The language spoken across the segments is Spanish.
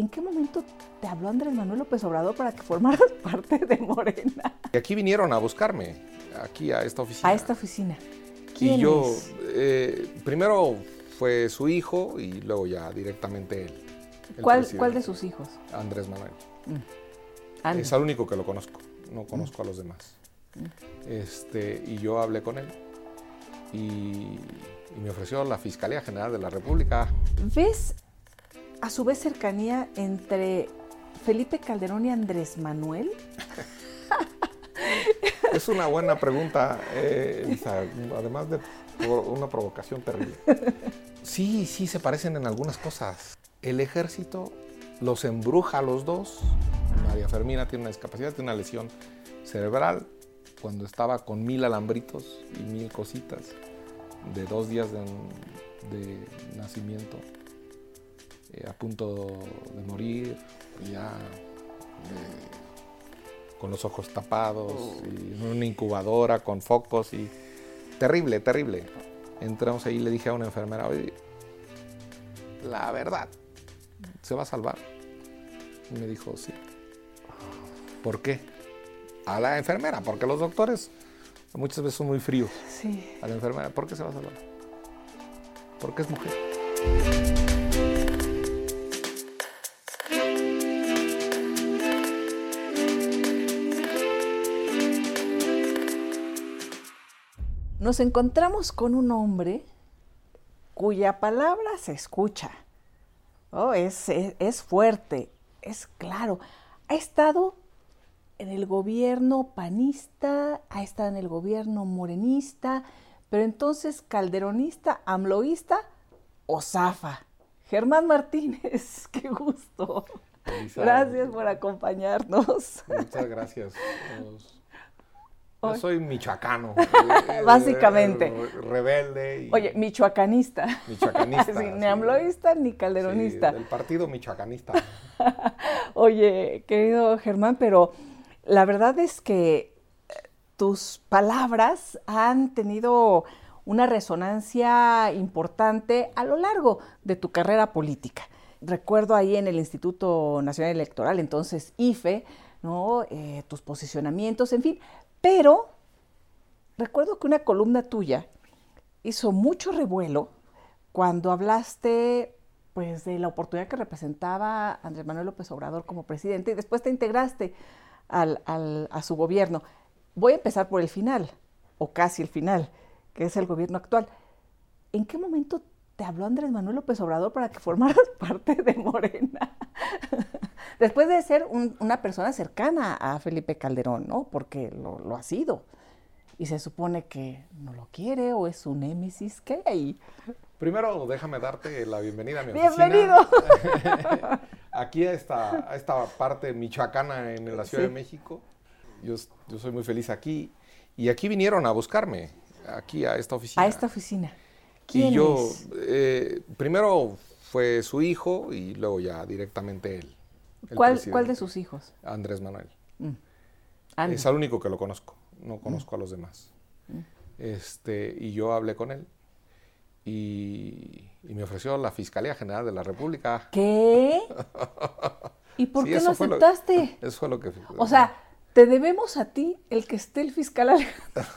¿En qué momento te habló Andrés Manuel López Obrador para que formaras parte de Morena? Y aquí vinieron a buscarme, aquí a esta oficina. A esta oficina. y yo, eh, primero fue su hijo y luego ya directamente él. ¿Cuál, ¿Cuál, de sus hijos? Andrés Manuel. Mm. Es el único que lo conozco, no conozco a los demás. Mm. Este, y yo hablé con él y, y me ofreció la Fiscalía General de la República. ¿Ves a su vez cercanía entre Felipe Calderón y Andrés Manuel? es una buena pregunta, eh, además de una provocación terrible. Sí, sí, se parecen en algunas cosas. El ejército los embruja a los dos. María Fermina tiene una discapacidad, tiene una lesión cerebral cuando estaba con mil alambritos y mil cositas de dos días de nacimiento. Eh, a punto de morir, ya eh, con los ojos tapados, y en una incubadora con focos y terrible, terrible. Entramos ahí y le dije a una enfermera, oye, la verdad, ¿se va a salvar? Y me dijo, sí. ¿Por qué? A la enfermera, porque los doctores muchas veces son muy fríos. Sí. A la enfermera, ¿por qué se va a salvar? Porque es mujer. Nos encontramos con un hombre cuya palabra se escucha. Oh, es, es, fuerte, es claro. Ha estado en el gobierno panista, ha estado en el gobierno morenista, pero entonces calderonista, amloísta o zafa. Germán Martínez, qué gusto. Gracias por acompañarnos. Muchas gracias. Yo soy michoacano. Básicamente. Rebelde. Oye, michoacanista. Michoacanista. ni ambloísta ni calderonista. del partido michoacanista. Oye, querido Germán, pero la verdad es que eh, tus palabras han tenido una resonancia importante a lo largo de tu carrera política. Recuerdo ahí en el Instituto Nacional Electoral, entonces IFE, ¿no? Eh, tus posicionamientos, en fin, pero recuerdo que una columna tuya hizo mucho revuelo cuando hablaste pues de la oportunidad que representaba Andrés Manuel López Obrador como presidente y después te integraste a su gobierno. Voy a empezar por el final, o casi el final, que es el gobierno actual. ¿En qué momento te habló Andrés Manuel López Obrador para que formaras parte de Morena? Después de ser una persona cercana a Felipe Calderón, ¿no? Porque lo, ha sido. Y se supone que no lo quiere o es un némesis. ¿Qué hay? Primero, déjame darte la bienvenida a mi ¡Bienvenido! Aquí a esta, esta parte michoacana en la Ciudad de México. Yo, yo soy muy feliz aquí. Y aquí vinieron a buscarme, aquí a esta oficina. A esta oficina. ¿Quién y yo, eh, primero fue su hijo y luego ya directamente él. ¿Cuál, ¿Cuál, de sus hijos? Andrés Manuel. Mm. Es el único que lo conozco, no conozco a los demás. Mm. Este, y yo hablé con él y, me ofreció la Fiscalía General de la República. ¿Qué? ¿Y por qué no aceptaste? eso fue lo que... O sea, ¿te debemos a ti el que esté el fiscal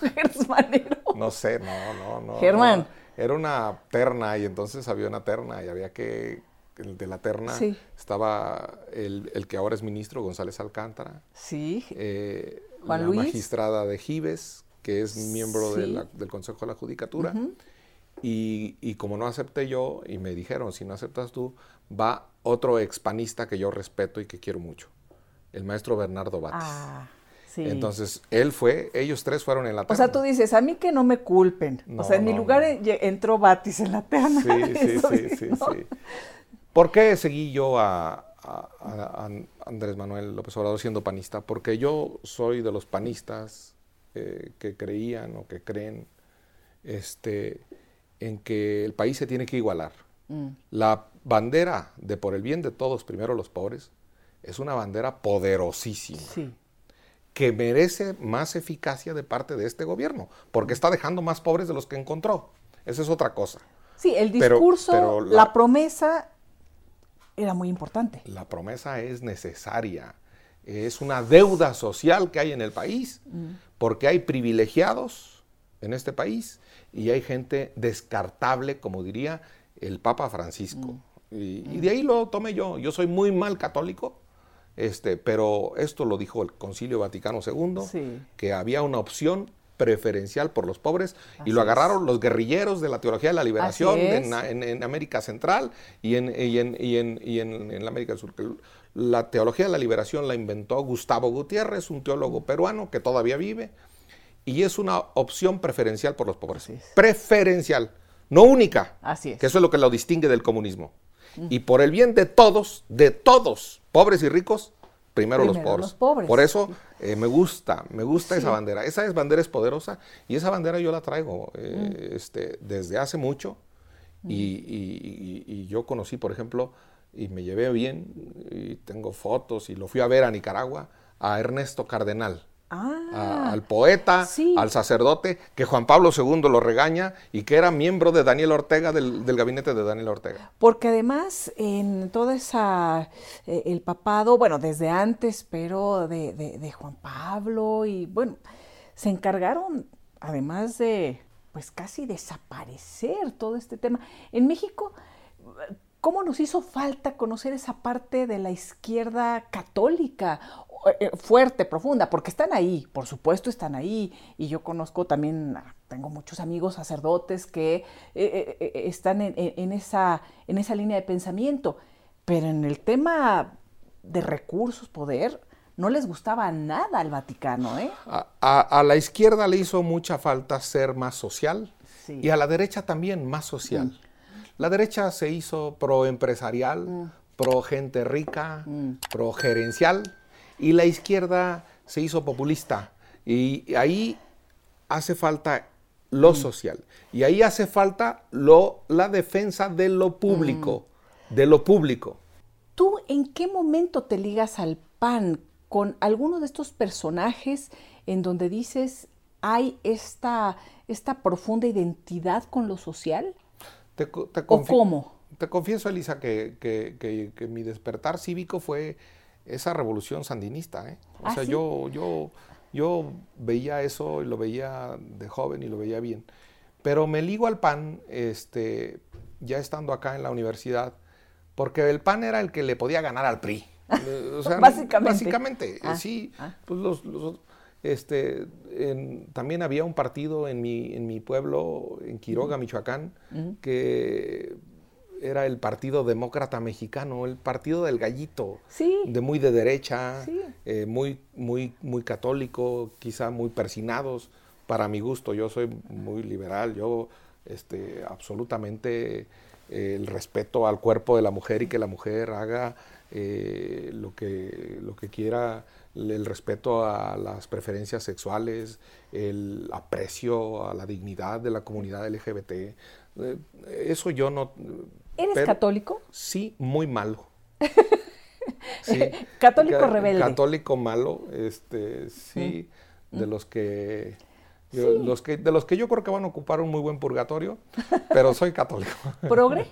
Germán No sé, no, no, no. Germán. Era una terna y entonces había una terna y había que de la terna, estaba el, que ahora es ministro, González Alcántara. Sí. Eh, la magistrada de Gives, que es miembro del Consejo de la Judicatura. y, como no acepté yo, y me dijeron, si no aceptas tú, va otro expanista que yo respeto y que quiero mucho, el maestro Bernardo Batis. Ah. Sí. Entonces, él fue, ellos tres fueron en la terna. O sea, tú dices, a mí que no me culpen. o sea, en mi lugar entró Batis en la terna. Sí, sí, sí, sí, sí. ¿Por qué seguí yo a, Andrés Manuel López Obrador siendo panista? Porque yo soy de los panistas eh, que creían o que creen este, en que el país se tiene que igualar. Mm. La bandera de por el bien de todos, primero los pobres, es una bandera poderosísima. que merece más eficacia de parte de este gobierno, porque está dejando más pobres de los que encontró. Esa es otra cosa. Sí, el discurso, la... promesa era muy importante. La promesa es necesaria. Es una deuda social que hay en el país, mm. porque hay privilegiados en este país y hay gente descartable, como diría el Papa Francisco. Mm. Y, de ahí lo tomé yo. Yo soy muy mal católico, este, pero esto lo dijo el Concilio Vaticano II, que había una opción preferencial por los pobres y lo agarraron los guerrilleros de la teología de la liberación en, América Central y en, y en, y en, la América del Sur. La teología de la liberación la inventó Gustavo Gutiérrez, un teólogo peruano que todavía vive, y es una opción preferencial por los pobres. Preferencial, no única. Así es. Que eso es lo que lo distingue del comunismo. Y por el bien de todos, de todos, pobres y ricos, primero, los, pobres. Por eso eh, me gusta, me gusta esa bandera. Esa es bandera es poderosa y esa bandera yo la traigo eh, este, desde hace mucho. y, yo conocí, por ejemplo, y me llevé bien, y tengo fotos, y lo fui a ver a Nicaragua, a Ernesto Cardenal. Ah, al poeta, al sacerdote, que Juan Pablo II lo regaña y que era miembro de Daniel Ortega, del, gabinete de Daniel Ortega. Porque además en toda esa, eh, el papado, bueno, desde antes, pero de, de Juan Pablo y bueno, se encargaron además de, pues casi desaparecer todo este tema. En México ¿Cómo nos hizo falta conocer esa parte de la izquierda católica eh, fuerte, profunda? Porque están ahí, por supuesto están ahí. Y yo conozco también, tengo muchos amigos sacerdotes que eh, eh, están en, esa, en esa línea de pensamiento. Pero en el tema de recursos, poder, no les gustaba nada al Vaticano. ¿eh? A, la izquierda le hizo mucha falta ser más social y a la derecha también más social. Mm. La derecha se hizo pro empresarial, mm. pro gente rica, mm. pro gerencial, y la izquierda se hizo populista. Y ahí hace falta lo mm. social. Y ahí hace falta lo, la defensa de lo público, de lo público. ¿Tú en qué momento te ligas al PAN con alguno de estos personajes en donde dices hay esta, esta profunda identidad con lo social? Te, ¿O cómo? Te confieso, Elisa, que, mi despertar cívico fue esa revolución sandinista. ¿eh? O ¿Ah, sea, yo, yo, yo veía eso y lo veía de joven y lo veía bien. Pero me ligo al PAN, este, ya estando acá en la universidad, porque el PAN era el que le podía ganar al PRI. básicamente. Básicamente, ah, sí. Ah. Pues los, los este, también había un partido en mi, en mi pueblo, en Quiroga, Michoacán, que era el Partido Demócrata Mexicano, el Partido del Gallito, de muy de derecha, eh, muy, muy, muy católico, quizá muy persinados, para mi gusto. Yo soy muy liberal, yo este, absolutamente el respeto al cuerpo de la mujer y que la mujer haga eh, lo, que, lo que quiera el respeto a las preferencias sexuales, el aprecio a la dignidad de la comunidad LGBT. Eh, eso yo no... ¿Eres católico? Sí, muy malo. católico rebelde. Católico malo, este, sí, mm. de los que... los que, de los que yo creo que van a ocupar un muy buen purgatorio, pero soy católico. ¿Progre?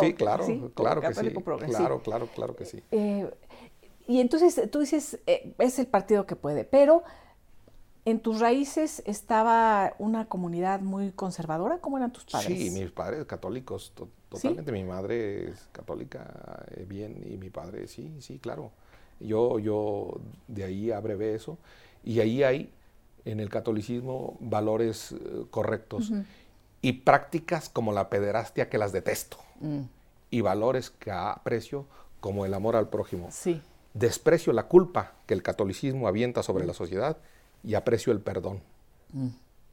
sí, claro, claro que sí. claro, claro, claro que sí. Eh, y entonces tú dices, eh, es el partido que puede, pero en tus raíces estaba una comunidad muy conservadora. ¿Cómo eran tus padres? Sí, mis padres católicos, totalmente. Mi madre es católica, eh, bien, y mi padre, sí, sí, claro. Yo, yo de ahí abrevé eso. Y ahí hay en el catolicismo valores eh, correctos y prácticas como la pederastia que las detesto. Mm. Y valores que aprecio como el amor al prójimo. Sí desprecio la culpa que el catolicismo avienta sobre la sociedad y aprecio el perdón. Mm.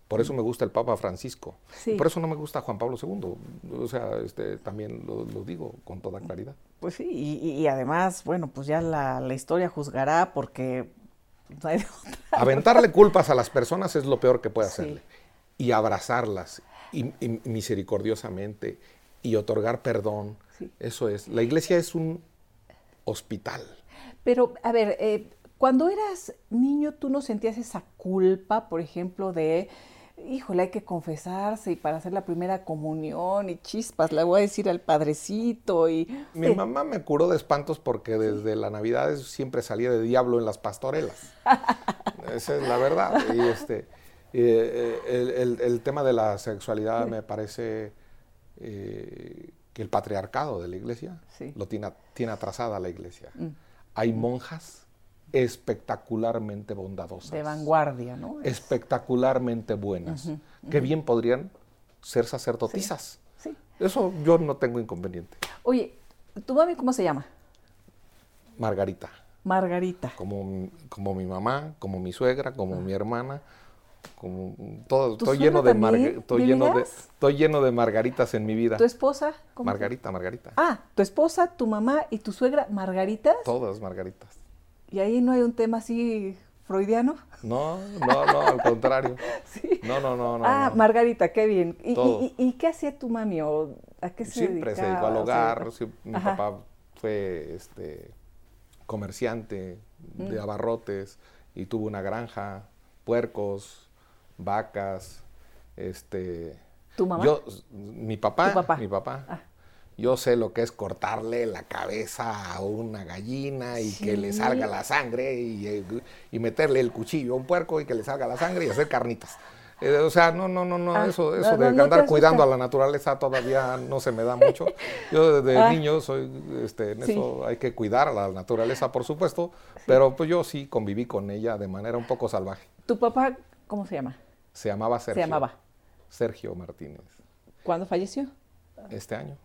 Por eso me gusta el Papa Francisco. Por eso no me gusta Juan Pablo II. O sea, este, también lo, digo con toda claridad. Pues sí, y, además, bueno, pues ya la, historia juzgará porque... Aventarle culpas a las personas es lo peor que puede hacerle. Y abrazarlas y, misericordiosamente y otorgar perdón. Eso es. La iglesia es un hospital. Pero, a ver, eh, cuando eras niño, ¿tú no sentías esa culpa, por ejemplo, de híjole, hay que confesarse y para hacer la primera comunión y chispas, le voy a decir al padrecito y... Mi mamá me curó de espantos porque desde la Navidad siempre salía de diablo en las pastorelas. Esa es la verdad. Y este, eh, el, tema de la sexualidad me parece eh, que el patriarcado de la iglesia lo tiene, tiene atrasada la iglesia. Mm. Hay monjas espectacularmente bondadosas. De vanguardia, ¿no? Espectacularmente buenas, que bien podrían ser sacerdotisas. Sí, Eso yo no tengo inconveniente. Oye, ¿tu mami cómo se llama? Margarita. Margarita. Como, como mi mamá, como mi suegra, como mi hermana, como todo, estoy lleno de, estoy lleno de estoy lleno de margaritas en mi vida. ¿Tu esposa? Margarita, Margarita. Ah, tu esposa, tu mamá y tu suegra, Margaritas. Todas Margaritas. ¿Y ahí no hay un tema así freudiano? No, no, no, al contrario. ¿Sí? No, no, no, no. Ah, Margarita, qué bien. ¿Y, qué hacía tu mami o a qué se Siempre se dedicó al hogar. mi papá fue este comerciante de mm. abarrotes y tuvo una granja, puercos, vacas, este... ¿Tu mamá? Yo, mi papá, papá? mi papá. Ah. Yo sé lo que es cortarle la cabeza a una gallina y que le salga la sangre y, meterle el cuchillo a un puerco y que le salga la sangre y hacer carnitas. Eh, o sea, no, no, no, no, ah, eso, eso de andar cuidando a la naturaleza todavía no se me da mucho. Yo desde ah. niño soy, este, en eso hay que cuidar a la naturaleza, por supuesto, pero pues yo sí conviví con ella de manera un poco salvaje. ¿Tu papá cómo se llama? Se llamaba Sergio. Se llamaba. Sergio Martínez. ¿Cuándo falleció? Este año.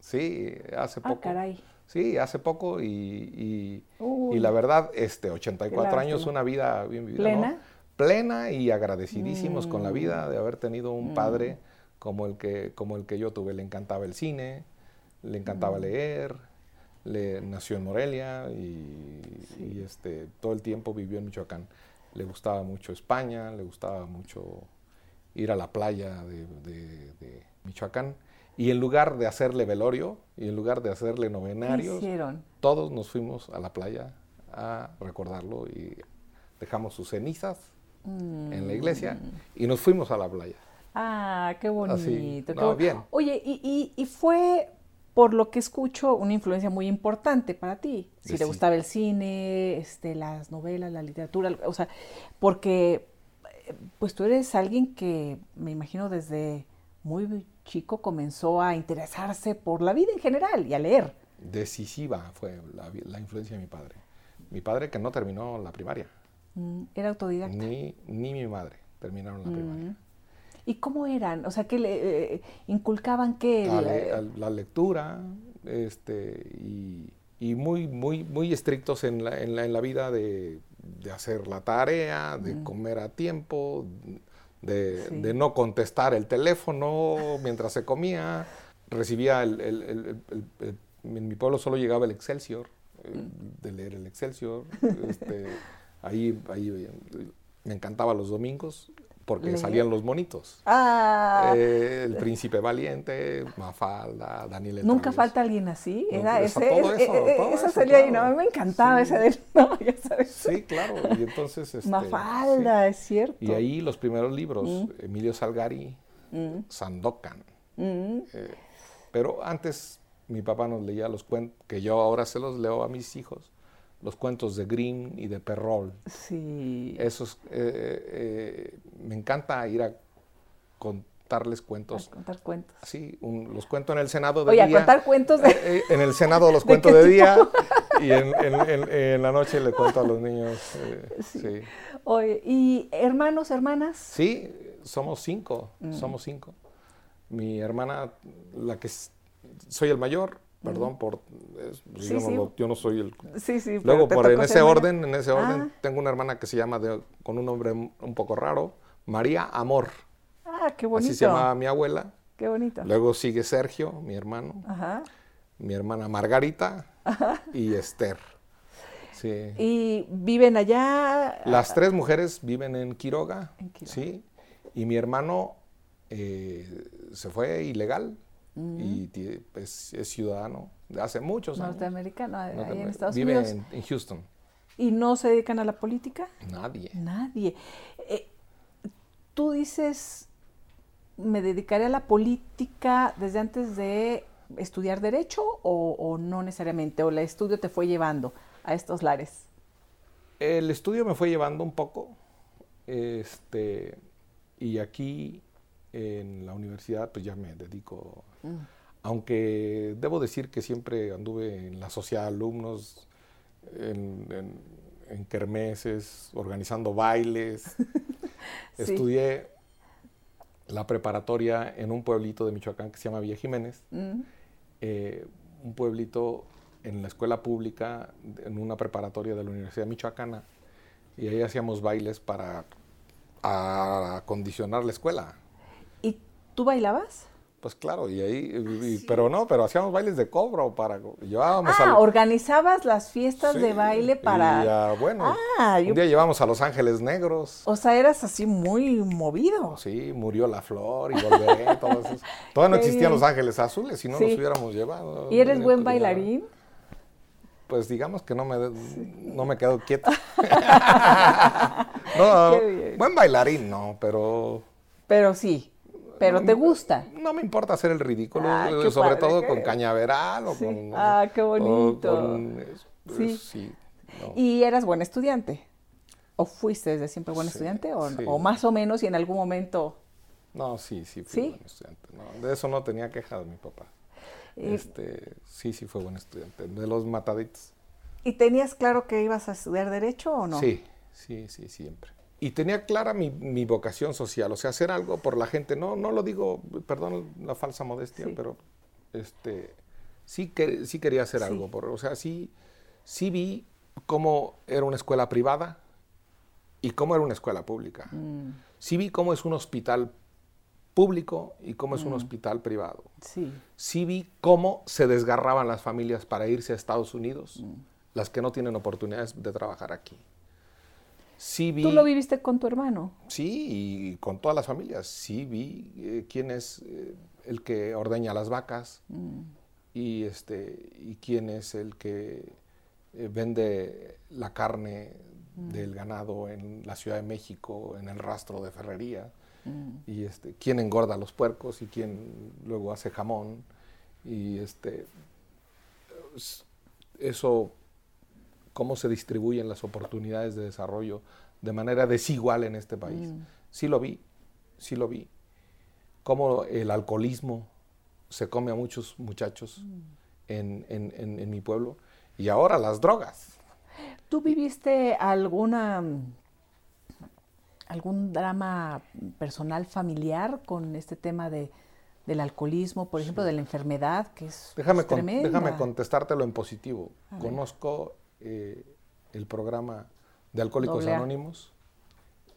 Sí, hace ah, poco. Ah, caray. Sí, hace poco y, y, la verdad, este, 84 años, una vida bien vivida. ¿Plena? Plena y agradecidísimos con la vida mm. de haber tenido un padre mm. como, el que, como el que yo tuve. Le encantaba el cine, le encantaba mm. leer, le, nació en Morelia y, este, todo el tiempo vivió en Michoacán. Le gustaba mucho España, le gustaba mucho ir a la playa de Michoacán y en lugar de hacerle velorio y en lugar de hacerle novenarios, todos nos fuimos a la playa a recordarlo y dejamos sus cenizas en la iglesia y nos fuimos a la playa. Ah, qué bonito. no, bien. Oye, y, y, fue, por lo que escucho, una influencia muy importante para ti. Si te gustaba el cine, este, las novelas, la literatura, o sea, porque pues tú eres alguien que me imagino desde muy chico comenzó a interesarse por la vida en general y a leer. Decisiva fue la, influencia de mi padre. Mi padre que no terminó la primaria. Mm, ¿Era autodidacta? Ni, ni mi madre terminaron la primaria. Mm. ¿Y cómo eran? O sea, ¿qué le eh, inculcaban qué? La, lectura, este, y, muy, muy, muy estrictos en la, en la, vida de, hacer la tarea, de mm. comer a tiempo, de, no contestar el teléfono mientras se comía. Recibía el, en mi pueblo solo llegaba el Excelsior, eh, de leer el Excelsior. Este, ahí, ahí me encantaba los domingos porque salían los monitos. Ah. Eh, el príncipe valiente, Mafalda, Daniel Nunca falta alguien así. Era ese, todo eso, todo esa salía ahí, no, a mí me encantaba ese de no, ya sabes. Sí, claro. Y entonces. Este, Mafalda, es cierto. Y ahí los primeros libros, mm. Emilio Salgari, mm. Sandokan. Mm. Eh, pero antes mi papá nos leía los cuentos, que yo ahora se los leo a mis hijos los cuentos de Grimm y de Perrol. Sí. Esos, eh, eh, me encanta ir a contarles cuentos. A contar cuentos. Sí, los cuento en el Senado de Oye, día. a contar cuentos de... Eh, en el Senado los cuento de, día y en, la noche le cuento a los niños. sí. Oye, ¿y hermanos, hermanas? Sí, somos cinco, mm. somos cinco. Mi hermana, la que soy el mayor, Perdón por, yo no soy el... Sí, sí, Luego, por, en ese orden, en ese orden, ah. tengo una hermana que se llama, con un nombre un poco raro, María Amor. Ah, qué bonito. Así se llamaba mi abuela. Qué bonito. Luego sigue Sergio, mi hermano. Ajá. Mi hermana Margarita y Esther. Sí. ¿Y viven allá? Las tres mujeres viven en Quiroga. En Quiroga. Sí. Y mi hermano eh, se fue ilegal y pues, es ciudadano de hace muchos años. Norteamericano, ahí en Estados Vive Unidos. En, Houston. ¿Y no se dedican a la política? Nadie. Nadie. Eh, tú dices, me dedicaré a la política desde antes de estudiar derecho o, no necesariamente, o el estudio te fue llevando a estos lares. El estudio me fue llevando un poco, este, y aquí en la universidad pues ya me dedico, mm. aunque debo decir que siempre anduve en la sociedad de alumnos, en, en, kermeses, organizando bailes. Estudié la preparatoria en un pueblito de Michoacán que se llama Villa Jiménez, mm. eh, un pueblito en la escuela pública, en una preparatoria de la Universidad Michoacana, y ahí hacíamos bailes para acondicionar la escuela. ¿Y tú bailabas? Pues claro, y ahí, pero no, pero hacíamos bailes de cobro para, llevábamos Ah, organizabas las fiestas de baile para... Y ya, bueno, ah, un día llevamos a Los Ángeles Negros. O sea, eras así muy movido. Sí, murió la flor y volveré, todo eso. Todavía no existían Los Ángeles Azules, si no nos hubiéramos llevado. ¿Y eres buen bailarín? Pues digamos que no me, no me quedo quieto. no, buen bailarín no, pero... Pero sí. Pero te gusta. No me importa hacer el ridículo, ah, eh, sobre todo con cañaveral o con... Ah, qué bonito. sí. ¿Y eras buen estudiante? ¿O fuiste desde siempre buen estudiante? O, más o menos y en algún momento...? No, sí, sí fui buen estudiante. de eso no tenía quejas mi papá. este, sí, sí fue buen estudiante. De los mataditos. ¿Y tenías claro que ibas a estudiar Derecho o no? Sí, sí, sí, siempre y tenía clara mi, vocación social, o sea, hacer algo por la gente. No, no lo digo, perdón la falsa modestia, pero este, sí, que, sí quería hacer algo. Por, o sea, sí, sí vi cómo era una escuela privada y cómo era una escuela pública. Mm. Sí vi cómo es un hospital público y cómo es un mm. hospital privado. Sí. sí vi cómo se desgarraban las familias para irse a Estados Unidos, mm. las que no tienen oportunidades de trabajar aquí. ¿Tú lo viviste con tu hermano? Sí, y con todas las familias. Sí vi eh, quién es eh, el que ordeña las vacas mm. y, este, y quién es el que eh, vende la carne mm. del ganado en la Ciudad de México, en el rastro de ferrería. Mm. Y este, quién engorda los puercos y quién luego hace jamón. Y este, eso cómo se distribuyen las oportunidades de desarrollo de manera desigual en este país. Mm. Sí lo vi, sí lo vi. Cómo el alcoholismo se come a muchos muchachos mm. en, mi pueblo. Y ahora las drogas. ¿Tú viviste alguna algún drama personal familiar con este tema de, del alcoholismo, por ejemplo, de la enfermedad, que es déjame déjame contestártelo en positivo. Conozco eh, el programa de Alcohólicos Anónimos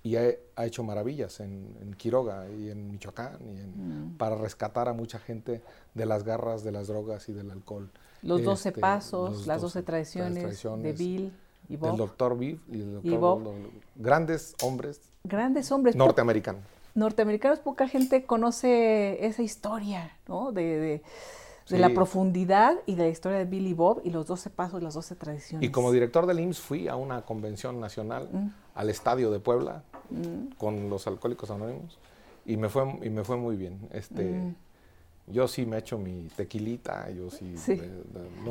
y ha, hecho maravillas en, Quiroga y en Michoacán mm. para rescatar a mucha gente de las garras de las drogas y del alcohol. Los 12 este, pasos, las 12 tradiciones, de Bill y Bob. Del doctor Bill y el doctor Grandes hombres. Grandes hombres. Norteamericanos. Norteamericanos, poca gente conoce esa historia, ¿no? de de la profundidad y de la historia de Billy Bob y los 12 pasos, las 12 tradiciones. Y como director del IMSS fui a una convención nacional mm. al estadio de Puebla mm. con los alcohólicos anónimos y me fue y me fue muy bien. Este mm. yo sí me he hecho mi tequilita, yo sí,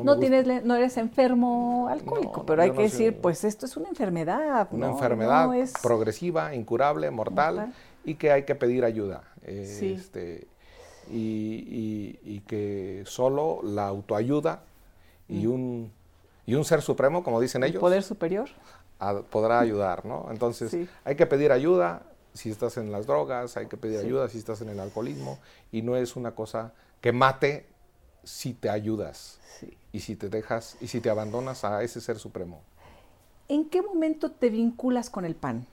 no, tienes no eres enfermo alcohólico, pero hay que decir, pues esto es una enfermedad, una enfermedad progresiva, incurable, mortal, y que hay que pedir ayuda. Este, y, que solo la autoayuda y, mm. un, y un ser supremo, como dicen ellos. poder superior. podrá ayudar, ¿no? Entonces, hay que pedir ayuda si estás en las drogas, hay que pedir ayuda si estás en el alcoholismo, y no es una cosa que mate si te ayudas y si te dejas y si te abandonas a ese ser supremo. ¿En qué momento te vinculas con el PAN?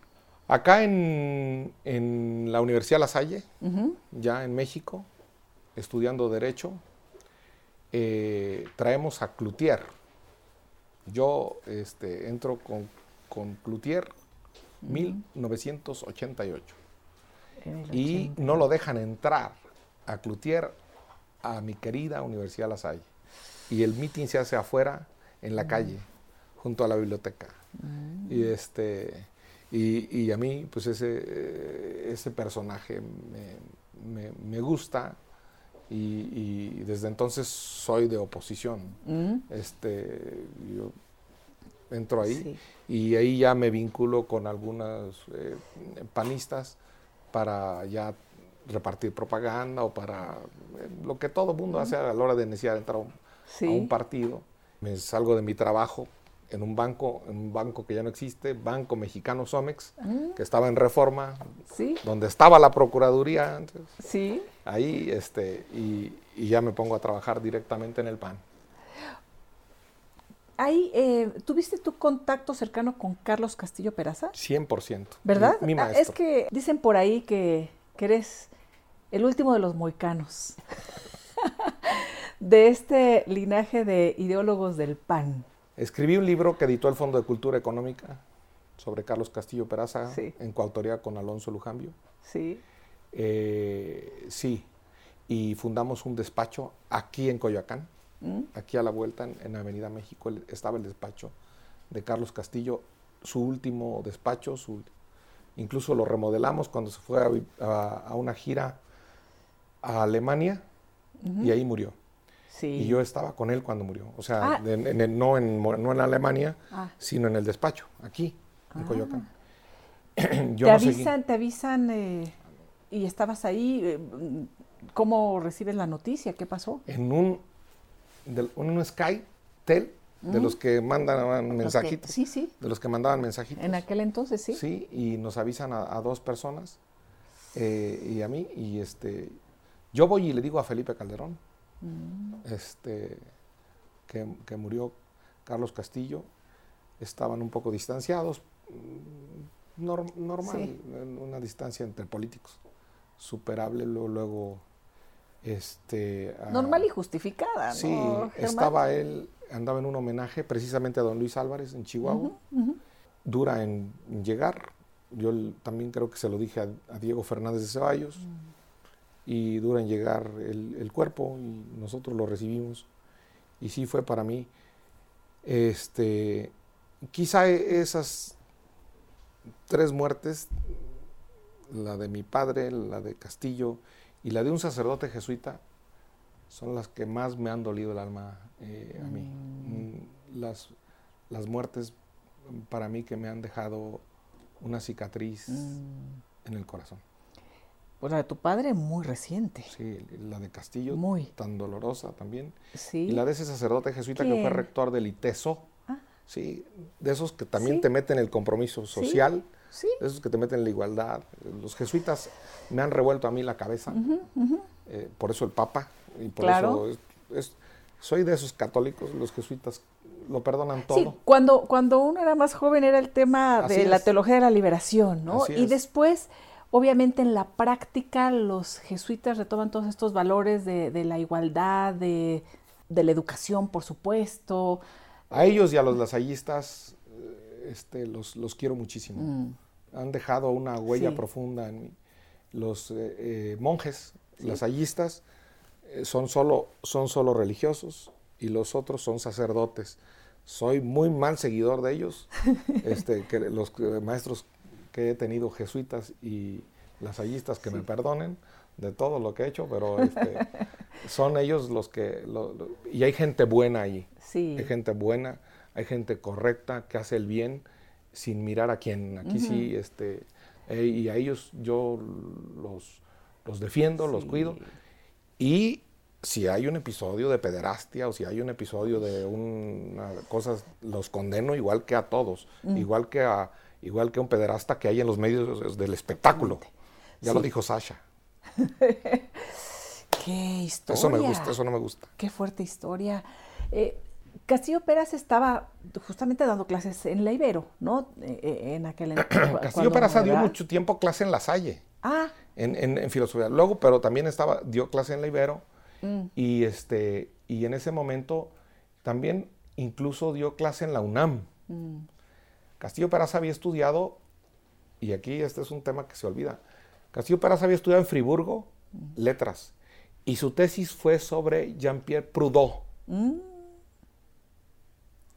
Acá en, la Universidad La Salle, ya en México, estudiando Derecho, eh, traemos a Cloutier. Yo este, entro con, con Cloutier 1988. Y no lo dejan entrar a Cloutier a mi querida Universidad La Salle. Y el meeting se hace afuera, en la calle, junto a la biblioteca. Y este Y, a mí, pues ese, ese personaje me, gusta y, desde entonces soy de oposición. Mm. Este, yo entro ahí y ahí ya me vinculo con algunas eh, panistas para ya repartir propaganda o para eh, lo que todo mundo hace a la hora de iniciar entrar a un partido. Me salgo de mi trabajo en un banco, en un banco que ya no existe, Banco Mexicano Somex, mm. que estaba en reforma, donde estaba la Procuraduría antes. Sí. Ahí, este, y, ya me pongo a trabajar directamente en el PAN. Ahí, eh, ¿tuviste tu contacto cercano con Carlos Castillo Peraza? 100%. ¿Verdad? Mi, ah, es que dicen por ahí que, que eres el último de los moicanos, de este linaje de ideólogos del PAN. Escribí un libro que editó el Fondo de Cultura Económica sobre Carlos Castillo Peraza, en coautoría con Alonso Lujambio. Sí. Eh, sí. Y fundamos un despacho aquí en Coyoacán, ¿Mm? aquí a la vuelta, en, Avenida México, estaba el despacho de Carlos Castillo, su último despacho, su, incluso lo remodelamos cuando se fue a, una gira a Alemania y ahí murió. Y yo estaba con él cuando murió. O sea, ah. no, en, no en Alemania, ah. sino en el despacho, aquí, en ah. Coyoacán. ¿Te, avisan, ¿Te avisan eh, y estabas ahí? Eh, ¿Cómo recibes la noticia? ¿Qué pasó? En un, un Sky Tel, de los que mandan mensajitos. sí, sí. De los que mandaban mensajitos. En aquel entonces, sí. Sí, y nos avisan a, dos personas eh, y a mí. Y este, yo voy y le digo a Felipe Calderón, Mm. este, que, murió Carlos Castillo, estaban un poco distanciados, mm, normal, una distancia entre políticos, superable, luego, este... Normal y justificada, Sí, estaba él, andaba en un homenaje precisamente a don Luis Álvarez en Chihuahua, dura en, llegar, yo también creo que se lo dije a, Diego Fernández de Ceballos, mm y dura en llegar el, cuerpo y nosotros lo recibimos. Y sí fue para mí, este, quizá esas tres muertes, la de mi padre, la de Castillo y la de un sacerdote jesuita, son las que más me han dolido el alma eh, a mí. Mm. Las, las muertes para mí que me han dejado una cicatriz mm. en el corazón. Pues la de tu padre muy reciente. Sí, la de Castillo, muy. tan dolorosa también. Sí. Y la de ese sacerdote jesuita que fue rector del ITESO. Ah. Sí, de esos que también te meten el compromiso social, ¿Sí? de esos que te meten la igualdad. Los jesuitas me han revuelto a mí la cabeza, eh, por eso el Papa, y por eso soy de esos católicos, los jesuitas lo perdonan todo. Sí, cuando, cuando uno era más joven era el tema de la teología de la liberación, ¿no? y después Obviamente en la práctica los jesuitas retoman todos estos valores de, la igualdad, de, la educación, por supuesto. A ellos y a los lasallistas eh, este, los, quiero muchísimo. Mm. Han dejado una huella profunda en mí. Los eh, eh, monjes lasallistas son, solo, son solo religiosos y los otros son sacerdotes. Soy muy mal seguidor de ellos. este, que los maestros he tenido jesuitas y lasallistas que me perdonen de todo lo que he hecho, pero este, son ellos los que... y hay gente buena ahí. Sí. Hay gente buena, hay gente correcta que hace el bien sin mirar a quién. Aquí sí, este, eh, y a ellos yo los, los defiendo, los cuido. Y si hay un episodio de pederastia o si hay un episodio de una cosas, los condeno igual que a todos, mm. igual que a igual que un pederasta que hay en los medios del espectáculo. Ya lo dijo Sasha. Qué historia. Eso me gusta, eso no me gusta. Qué fuerte historia. Eh, Castillo Pérez estaba justamente dando clases en la Ibero, ¿no? Eh, eh, en aquel Castillo Pérez dio mucho tiempo clase en La Salle. Ah. En, filosofía. Luego, pero también estaba, dio clase en la Ibero. Mm. Y este, y en ese momento también incluso dio clase en la UNAM. Mm. Castillo Peraza había estudiado, y aquí este es un tema que se olvida, Castillo Peraza había estudiado en Friburgo letras, y su tesis fue sobre Jean-Pierre Proudhon, mm.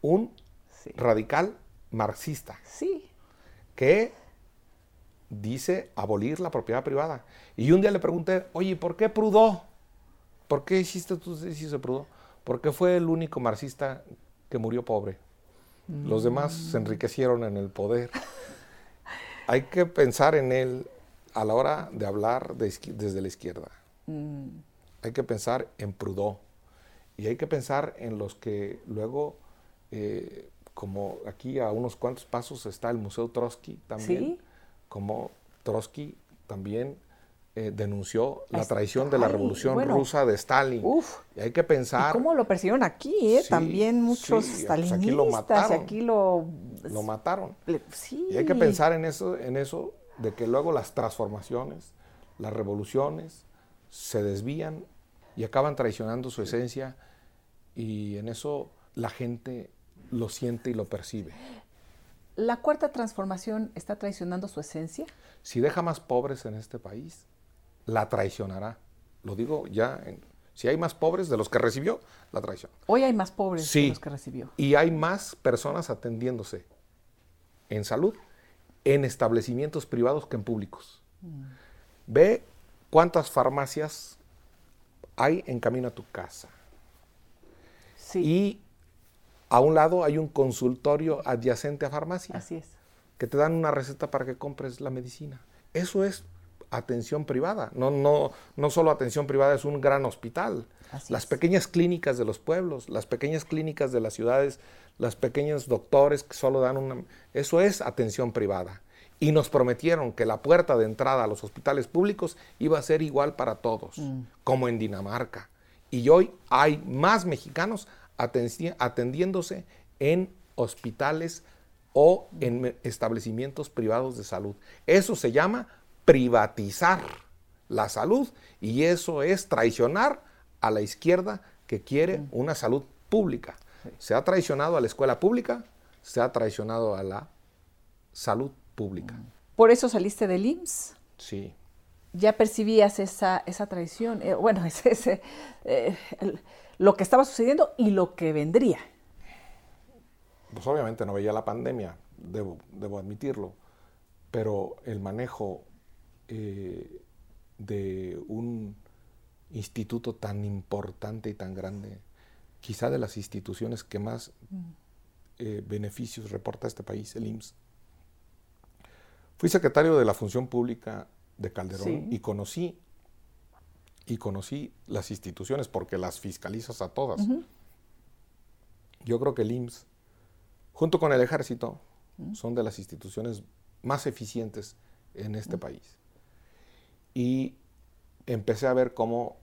un radical marxista, sí. que dice abolir la propiedad privada. Y un día le pregunté, oye, ¿por qué Prudó? ¿Por qué hiciste tú hiciste Prudó? Porque fue el único marxista que murió pobre. Los demás se enriquecieron en el poder. Hay que pensar en él a la hora de hablar desde la izquierda. Mm. Hay que pensar en Prudó. Y hay que pensar en los que luego, eh, como aquí a unos cuantos pasos está el Museo Trotsky también, como Trotsky también eh, denunció la traición de la revolución rusa de Stalin. Y hay que pensar. ¿Cómo lo persiguieron aquí? Eh? también muchos sí, stalinistas. aquí lo mataron. Aquí lo, lo mataron. Y hay que pensar en eso, en eso de que luego las transformaciones, las revoluciones se desvían y acaban traicionando su esencia y en eso la gente lo siente y lo percibe. ¿La cuarta transformación está traicionando su esencia? Si deja más pobres en este país, la traicionará. Lo digo ya, si hay más pobres de los que recibió, la traición. Hoy hay más pobres de los que recibió. Y hay más personas atendiéndose en salud en establecimientos privados que en públicos. Mm. Ve cuántas farmacias hay en camino a tu casa. Y a un lado hay un consultorio adyacente a farmacia. Así es. Que te dan una receta para que compres la medicina. Eso es atención privada. No, no, no solo atención privada, es un gran hospital. las pequeñas clínicas de los pueblos, las pequeñas clínicas de las ciudades, las pequeños doctores que solo dan una... Eso es atención privada. Y nos prometieron que la puerta de entrada a los hospitales públicos iba a ser igual para todos, mm. como en Dinamarca. Y hoy hay más mexicanos atendiéndose en hospitales o en establecimientos privados de salud. Eso se llama privatizar la salud y eso es traicionar a la izquierda que quiere una salud pública. Se ha traicionado a la escuela pública, se ha traicionado a la salud pública. ¿Por eso saliste del IMSS? Sí. ¿Ya percibías esa, esa traición? Eh, bueno, ese, eh, lo que estaba sucediendo y lo que vendría. Pues obviamente no veía la pandemia, debo, debo admitirlo, pero el manejo eh, de un instituto tan importante y tan grande, quizá de las instituciones que más mm. eh, beneficios reporta este país, el IMSS. Fui secretario de la Función Pública de Calderón y conocí y conocí las instituciones porque las fiscalizas a todas. Yo creo que el IMSS, junto con el ejército, son de las instituciones más eficientes en este país y empecé a ver cómo,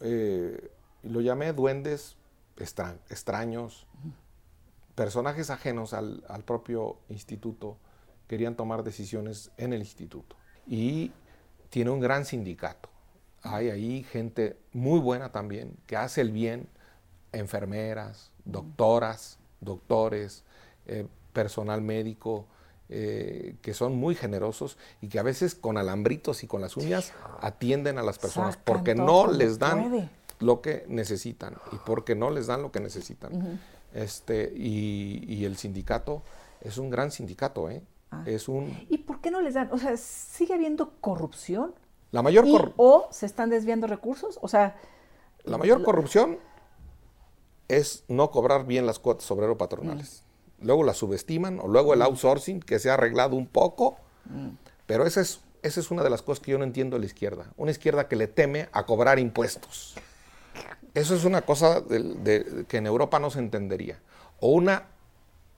eh, lo llamé duendes extraños, personajes ajenos al, propio instituto, querían tomar decisiones en el instituto. Y tiene un gran sindicato. Hay ahí gente muy buena también, que hace el bien, enfermeras, doctoras, doctores, eh, personal médico, eh, que son muy generosos y que a veces con alambritos y con las uñas atienden a las personas porque no les dan lo que necesitan y porque no les dan lo que necesitan. este, y, el sindicato es un gran sindicato, ¿eh? Ah. Es un... ¿Y por qué no les dan? O sea, ¿sigue habiendo corrupción? La mayor ¿O se están desviando recursos? O sea... La mayor corrupción es no cobrar bien las cuotas obrero patronales luego la subestiman, o luego el mm. outsourcing, que se ha arreglado un poco, mm. pero esa es, esa es una de las cosas que yo no entiendo de la izquierda. Una izquierda que le teme a cobrar impuestos. Eso es una cosa que en Europa no se entendería. O una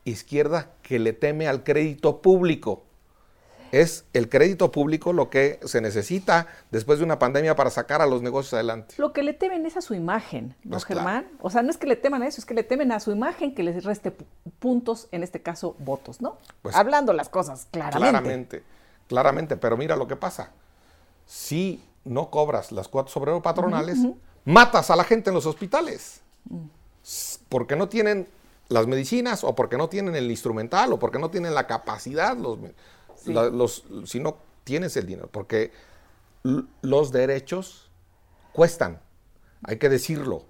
izquierda que le teme al crédito público es el crédito público lo que se necesita después de una pandemia para sacar a los negocios adelante. Lo que le temen es a su imagen, ¿no, pues Germán? O sea, no es que le teman a eso, es que le temen a su imagen que les reste puntos, en este caso votos, ¿no? Pues Hablando las cosas claramente. Claramente, claramente, pero mira lo que pasa. Si no cobras las cuotas obrero patronales, matas a la gente en los hospitales. Mm. Porque no tienen las medicinas o porque no tienen el instrumental o porque no tienen la capacidad los los, si no tienes el dinero, porque los derechos cuestan, hay que decirlo.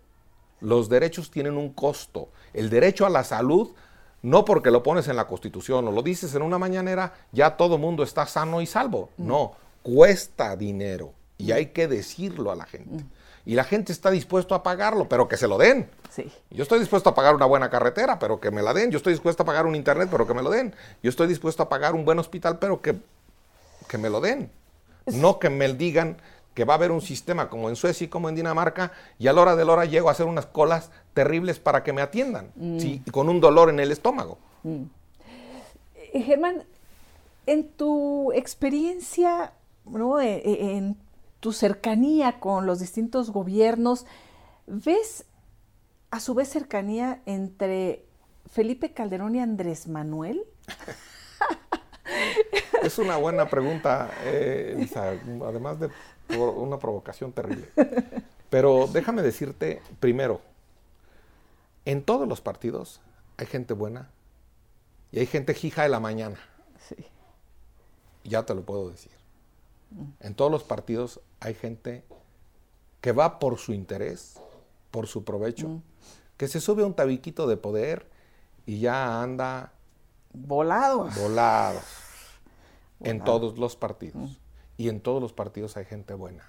Los derechos tienen un costo. El derecho a la salud No porque lo pones en la Constitución o lo dices en una mañanera, ya todo mundo está sano y salvo. Mm. No, cuesta dinero y hay que decirlo a la gente. Mm. Y la gente está dispuesto a pagarlo, pero que se lo den. Sí. Yo estoy dispuesto a pagar una buena carretera, pero que me la den. Yo estoy dispuesto a pagar un internet, pero que me lo den. Yo estoy dispuesto a pagar un buen hospital, pero que, que me lo den. No que me digan que va a haber un sistema como en Suecia y como en Dinamarca, y a la hora de la hora llego a hacer unas colas terribles para que me atiendan, mm. con un dolor en el estómago. Mm. Eh, Germán, en tu experiencia, ¿no? E, e, en tu cercanía con los distintos gobiernos, ¿ves a su vez cercanía entre Felipe Calderón y Andrés Manuel? Es una buena pregunta, eh, además de una provocación terrible. Pero déjame decirte primero, en todos los partidos hay gente buena y hay gente hija de la mañana. Sí. Ya te lo puedo decir. En todos los partidos hay gente que va por su interés, por su provecho, mm. que se sube a un tabiquito de poder y ya anda volado. Volado. En todos los partidos. Mm. Y en todos los partidos hay gente buena.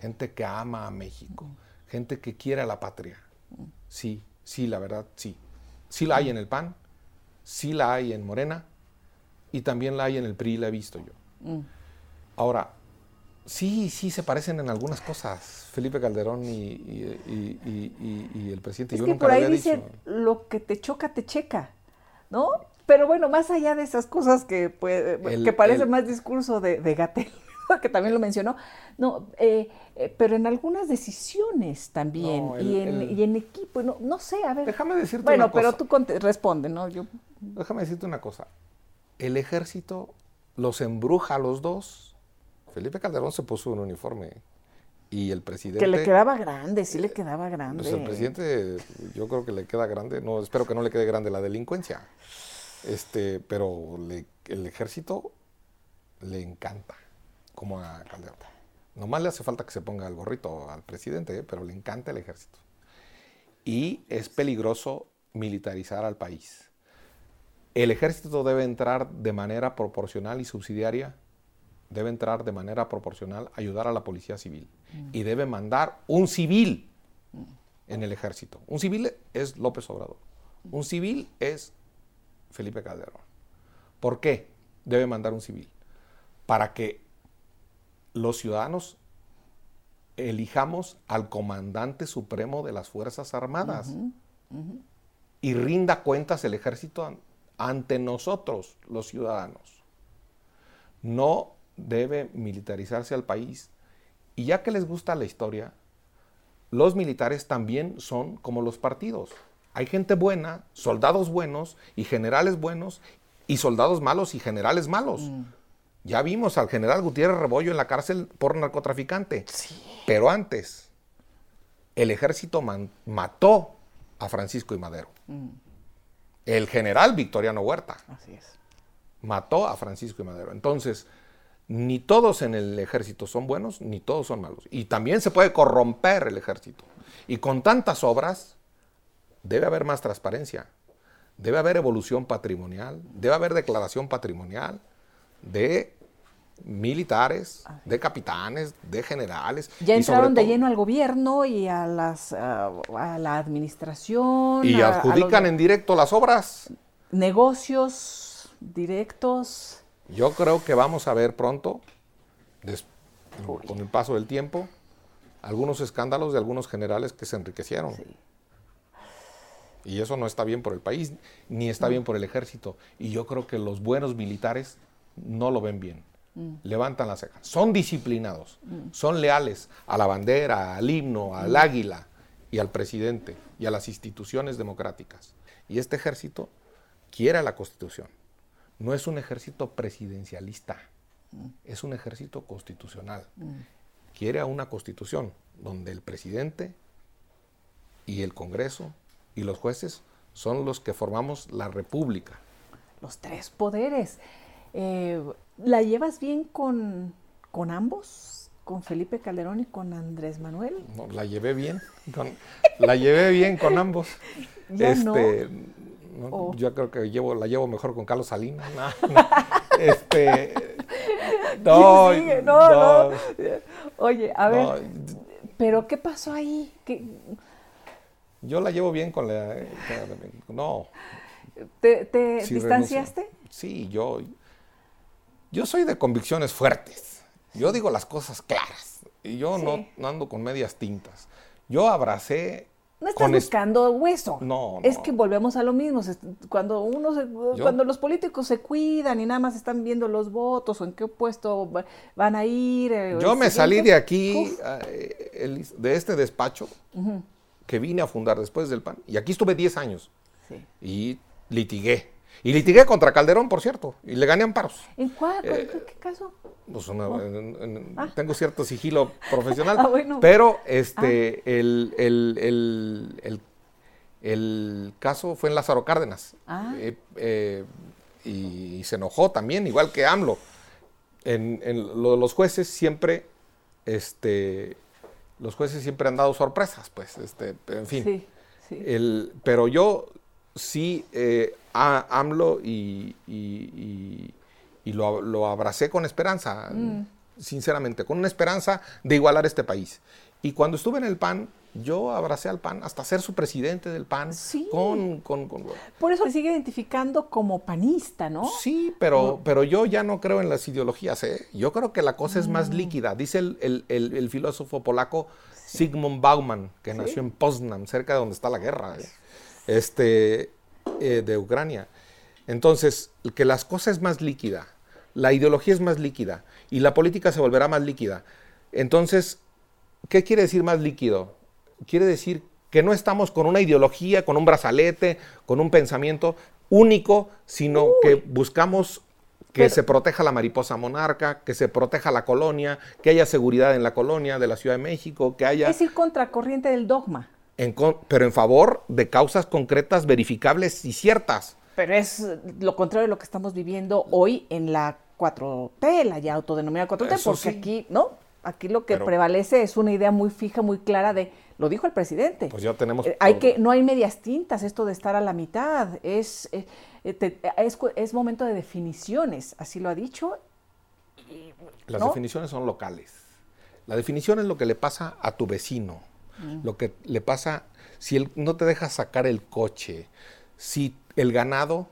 Gente que ama a México. Gente que quiere a la patria. Sí, sí, la verdad, sí. Sí la hay en el PAN, sí la hay en Morena y también la hay en el PRI, la he visto yo. Ahora, sí, sí se parecen en algunas cosas, Felipe Calderón y, el presidente. Es que por ahí dicen, lo que te choca, te checa, ¿no? Pero bueno, más allá de esas cosas que, pues, que parece más discurso de, de Gatel, que también lo mencionó, no, eh, eh, pero en algunas decisiones también, y, en, equipo, no, no, sé, a ver. Déjame decirte bueno, una cosa. Bueno, pero tú responde, ¿no? Yo... Déjame decirte una cosa. El ejército los embruja a los dos. Felipe Calderón se puso un uniforme y el presidente... Que le quedaba grande, sí le quedaba grande. Pues el presidente, yo creo que le queda grande, no, espero que no le quede grande la delincuencia. Este, pero el ejército le encanta, como a Calderón. Nomás le hace falta que se ponga el gorrito al presidente, ¿eh? pero le encanta el ejército. Y es peligroso militarizar al país. El ejército debe entrar de manera proporcional y subsidiaria, debe entrar de manera proporcional, ayudar a la policía civil. Mm. Y debe mandar un civil en el ejército. Un civil es López Obrador. Un civil es Felipe Calderón. ¿Por qué debe mandar un civil? Para que los ciudadanos elijamos al comandante supremo de las Fuerzas Armadas y rinda cuentas el ejército ante nosotros, los ciudadanos. No debe militarizarse al país. Y ya que les gusta la historia, los militares también son como los partidos. Hay gente buena, soldados buenos y generales buenos y soldados malos y generales malos. Mm. Ya vimos al general Gutiérrez Rebollo en la cárcel por narcotraficante. Pero antes, el ejército mató a Francisco y Madero. Mm. El general Victoriano Huerta. Así es. Mató a Francisco y Madero. Entonces, ni todos en el ejército son buenos, ni todos son malos. Y también se puede corromper el ejército. Y con tantas obras, debe haber más transparencia, debe haber evolución patrimonial, debe haber declaración patrimonial de militares, de capitanes, de generales. Ya entraron de lleno al gobierno y a, las, a, la administración. Y adjudican en directo las obras. Negocios directos. Yo creo que vamos a ver pronto, con el paso del tiempo, algunos escándalos de algunos generales que se enriquecieron. Sí. Y eso no está bien por el país, ni está bien por el ejército. Y yo creo que los buenos militares no lo ven bien. Mm. Levantan la ceja. Son disciplinados, mm. son leales a la bandera, al himno, al mm. águila y al presidente y a las instituciones democráticas. Y este ejército quiere la constitución. No es un ejército presidencialista, es un ejército constitucional. Quiere a una constitución donde el presidente y el Congreso y los jueces son los que formamos la República. Los tres poderes. Eh, ¿La llevas bien con, ambos? ¿Con Felipe Calderón y con Andrés Manuel? No, la llevé bien. la llevé bien con ambos. este, No, Yo creo que llevo, la llevo mejor con Carlos Salinas. este, no, no, no, Oye, a ver, pero ¿qué pasó ahí? Yo la llevo bien con la... No. ¿Te, distanciaste? Sí, yo, yo soy de convicciones fuertes. Yo digo las cosas claras. Y yo no, ando con medias tintas. Yo abracé no estás buscando hueso. No, Es que volvemos a lo mismo. Cuando uno cuando los políticos se cuidan y nada más están viendo los votos o en qué puesto van a ir. Eh, yo me salí de aquí, eh, de este despacho, que vine a fundar después del PAN. Y aquí estuve 10 años. Sí. Y litigué. Y litigué contra Calderón, por cierto, y le gané amparos. ¿En cuál? ¿En eh, qué caso? Pues ah. tengo cierto sigilo profesional, ah, pero este, ah. el, el, caso fue en Lázaro Cárdenas. Eh, eh, y, se enojó también, igual que AMLO. En, lo de los jueces siempre, este, los jueces siempre han dado sorpresas, pues, este, en fin. Sí, sí. El, pero yo sí eh, a AMLO y, lo, abracé con esperanza, mm. sinceramente, con una esperanza de igualar este país. Y cuando estuve en el PAN, yo abracé al PAN hasta ser su presidente del PAN. Sí. Con, Por eso se sigue identificando como panista, ¿no? Sí, pero, pero yo ya no creo en las ideologías. ¿eh? Yo creo que la cosa es más mm. líquida. Dice el, filósofo polaco Sigmund Bauman, que nació en Poznan, cerca de donde está la guerra. ¿eh? Este, eh, de Ucrania. Entonces, que las cosas es más líquida, la ideología es más líquida y la política se volverá más líquida. Entonces, ¿qué quiere decir más líquido? Quiere decir que no estamos con una ideología, con un brazalete, con un pensamiento único, sino que buscamos que se proteja la mariposa monarca, que se proteja la colonia, que haya seguridad en la colonia de la Ciudad de México, que haya... Es ir contracorriente del dogma pero en favor de causas concretas, verificables y ciertas. Pero es lo contrario de lo que estamos viviendo hoy en la 4T, la ya autodenominada 4T, porque aquí, ¿no? Aquí lo que prevalece es una idea muy fija, muy clara de, lo dijo el presidente. Pues ya tenemos. Eh, hay que, no hay medias tintas, esto de estar a la mitad, es, eh, es, es, momento de definiciones, así lo ha dicho. Las definiciones son locales. La definición es lo que le pasa a tu vecino lo que le pasa si él no te deja sacar el coche, si el ganado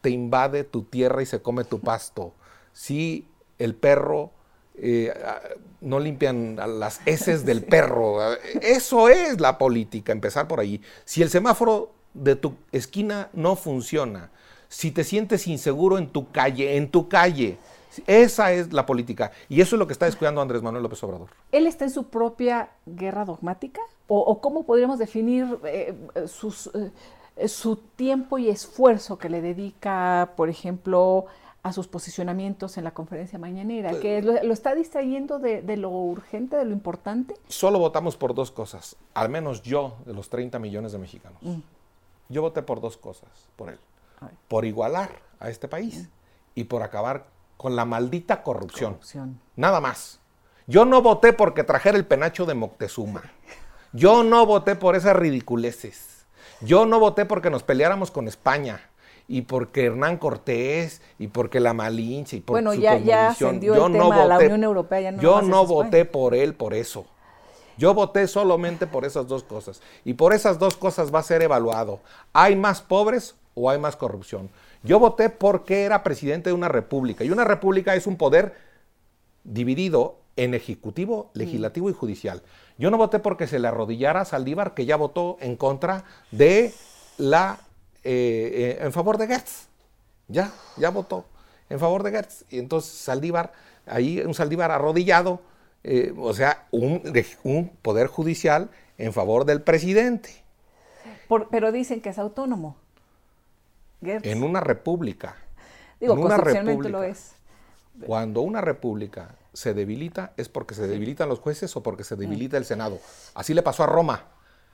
te invade tu tierra y se come tu pasto, si el perro eh, no limpian las heces del perro. Eso es la política, empezar por ahí. Si el semáforo de tu esquina no funciona, si te sientes inseguro en tu calle, en tu calle, esa es la política. Y eso es lo que está descuidando Andrés Manuel López Obrador. ¿Él está en su propia guerra dogmática? ¿O, cómo podríamos definir eh, sus, eh, su tiempo y esfuerzo que le dedica, por ejemplo, a sus posicionamientos en la conferencia mañanera? Pues ¿Que lo, está distrayendo de, lo urgente, de lo importante? Solo votamos por dos cosas. Al menos yo, de los 30 millones de mexicanos. Mm. Yo voté por dos cosas, por él. Por igualar a este país mm. y por acabar con la maldita corrupción. Nada más. Yo no voté porque trajera el penacho de Moctezuma. Yo no voté por esas ridiculeces. Yo no voté porque nos peleáramos con España y porque Hernán Cortés y porque la Malinche y por bueno, ya, ya ascendió yo el no tema voté, la Unión Europea. Ya no yo no voté por él por eso. Yo voté solamente por esas dos cosas. Y por esas dos cosas va a ser evaluado. ¿Hay más pobres o hay más corrupción? Yo voté porque era presidente de una república y una república es un poder dividido en ejecutivo, mm. legislativo y judicial. Yo no voté porque se le arrodillara a Saldívar, que ya votó en contra de la, eh, eh, en favor de Gertz. Ya, ya votó en favor de Gertz. Y entonces Saldívar, ahí un Saldívar arrodillado, eh, o sea, un, un, poder judicial en favor del presidente. pero dicen que es autónomo. En una república. Digo, una república, lo es. Cuando una república se debilita es porque se debilitan los jueces o porque se debilita el Senado. Así le pasó a Roma.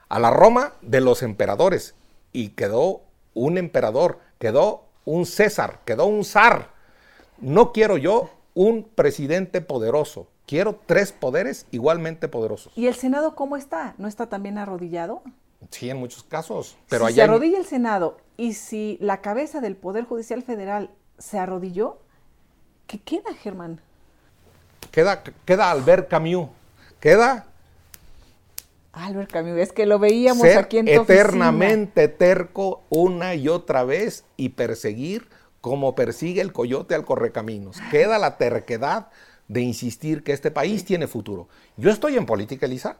A la Roma de los emperadores. Y quedó un emperador, quedó un César, quedó un zar. No quiero yo un presidente poderoso. Quiero tres poderes igualmente poderosos. ¿Y el Senado cómo está? ¿No está también arrodillado? Sí, en muchos casos. Pero si se arrodilla el Senado Y si la cabeza del Poder Judicial Federal se arrodilló, ¿qué queda, Germán? Queda, queda Albert Camus. Queda Albert Camus, es que lo veíamos ser aquí en tu eternamente terco una y otra vez y perseguir como persigue el coyote al correcaminos. Queda la terquedad de insistir que este país tiene futuro. Yo estoy en política, Elisa,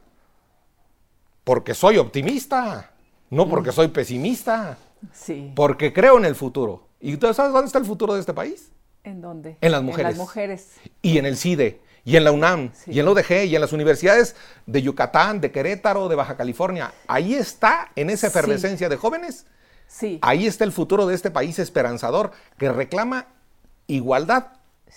porque soy optimista, no porque soy pesimista. Sí. Porque creo en el futuro. ¿Y tú sabes dónde está el futuro de este país? ¿En dónde? En las mujeres. En las mujeres. Y en el CIDE, y en la UNAM, Sí. y en la UDG, y en las universidades de Yucatán, de Querétaro, de Baja California. Ahí está, en esa Sí. efervescencia de jóvenes, Sí. ahí está el futuro de este país esperanzador que reclama igualdad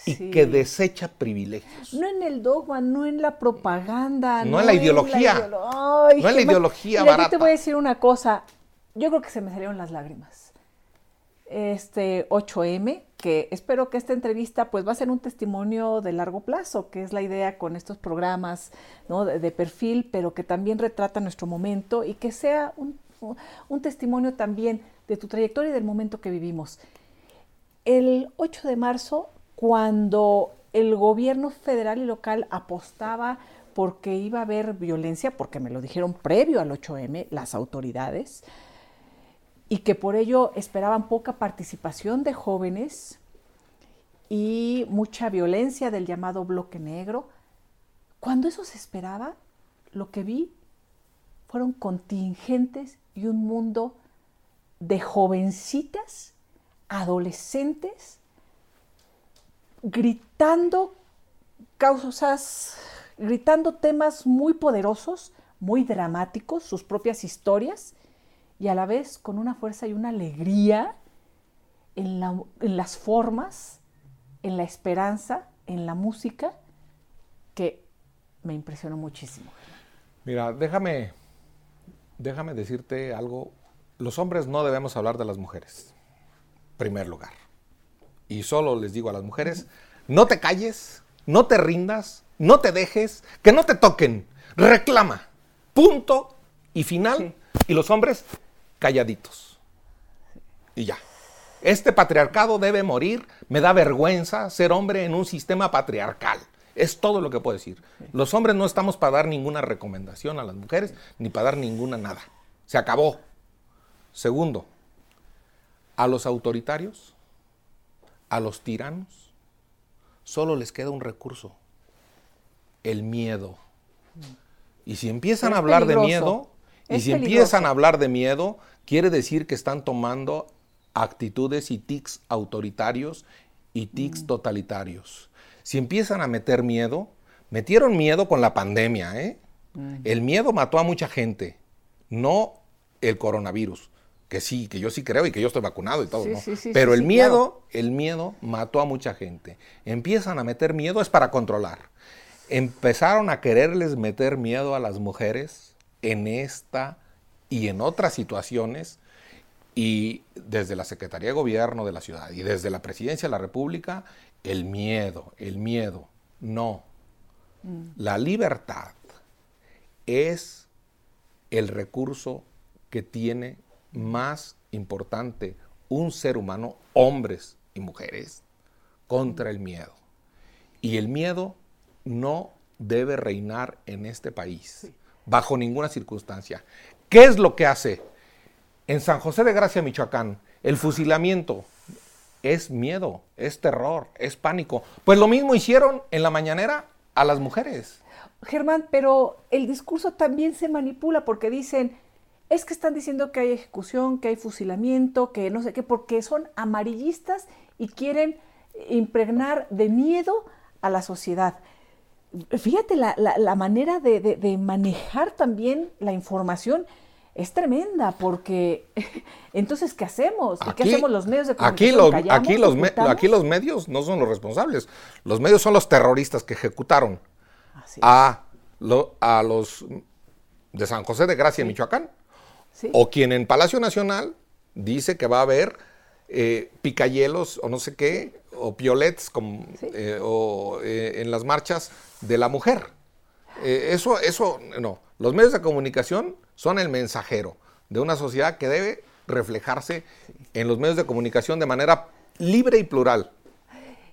y Sí. que desecha privilegios. No en el dogma, no en la propaganda. No en la ideología. ideolo- Ay, No en la ideología mira, Yo barata. te voy a decir una cosa. Yo creo que se me salieron las lágrimas. Este 8M, que espero que esta entrevista pues va a ser un testimonio de largo plazo, que es la idea con estos programas ¿no? de, perfil, pero que también retrata nuestro momento y que sea un testimonio también de tu trayectoria y del momento que vivimos. El 8 de marzo, cuando el gobierno federal y local apostaba porque iba a haber violencia, porque me lo dijeron previo al 8M las autoridades, y que por ello esperaban poca participación de jóvenes y mucha violencia del llamado bloque negro. Cuando eso se esperaba, lo que vi fueron contingentes y un mundo de jovencitas, adolescentes, gritando causas, gritando temas muy poderosos, muy dramáticos, sus propias historias, y a la vez con una fuerza y una alegría en, la- en las formas, en la esperanza, en la música, que me impresionó muchísimo. Mira, déjame, déjame decirte algo. Los hombres no debemos hablar de las mujeres, primer lugar. Y solo les digo a las mujeres, no te calles, no te rindas, no te dejes, que no te toquen, reclama, punto y final. Sí. Y los hombres calladitos. Y ya. Este patriarcado debe morir. Me da vergüenza ser hombre en un sistema patriarcal. Es todo lo que puedo decir. Los hombres no estamos para dar ninguna recomendación a las mujeres, ni para dar ninguna nada. Se acabó. Segundo, a los autoritarios, a los tiranos, solo les queda un recurso, el miedo. Y si empiezan a hablar de miedo, y si peligroso. empiezan a hablar de miedo, quiere decir que están tomando actitudes y tics autoritarios y tics totalitarios. Si empiezan a meter miedo, metieron miedo con la pandemia, ¿eh? El miedo mató a mucha gente, no el coronavirus, que sí, que yo sí creo y que yo estoy vacunado y todo, Sí, ¿no? sí, sí, Pero el miedo, el miedo mató a mucha gente. Empiezan a meter miedo es para controlar. Empezaron a quererles meter miedo a las mujeres en esta y en otras situaciones y desde la Secretaría de Gobierno de la ciudad y desde la Presidencia de la República, el miedo, el miedo. No. La libertad es el recurso que tiene más importante un ser humano, hombres y mujeres, contra el miedo. Y el miedo no debe reinar en este país, bajo ninguna circunstancia. ¿Qué es lo que hace? En San José de Gracia, Michoacán, el fusilamiento es miedo, es terror, es pánico. Pues lo mismo hicieron en la mañanera a las mujeres. Germán, pero el discurso también se manipula porque dicen, es que están diciendo que hay ejecución, que hay fusilamiento, que no sé qué, porque son amarillistas y quieren impregnar de miedo a la sociedad. Fíjate, la, la- la manera de, de- de manejar también la información es tremenda, porque entonces, ¿qué hacemos? ¿Y qué hacemos los medios de aquí comunicación? los, ¿Callamos? aquí, los me- aquí los medios no son los responsables. Los medios son los terroristas que ejecutaron a, lo- a los de San José de Gracia, Michoacán. Sí. O quien en Palacio Nacional dice que va a haber eh, picayelos o no sé qué, o piolets como, Sí. eh, o, eh, en las marchas de la mujer. Eh, eso, eso, no. Los medios de comunicación son el mensajero de una sociedad que debe reflejarse en los medios de comunicación de manera libre y plural.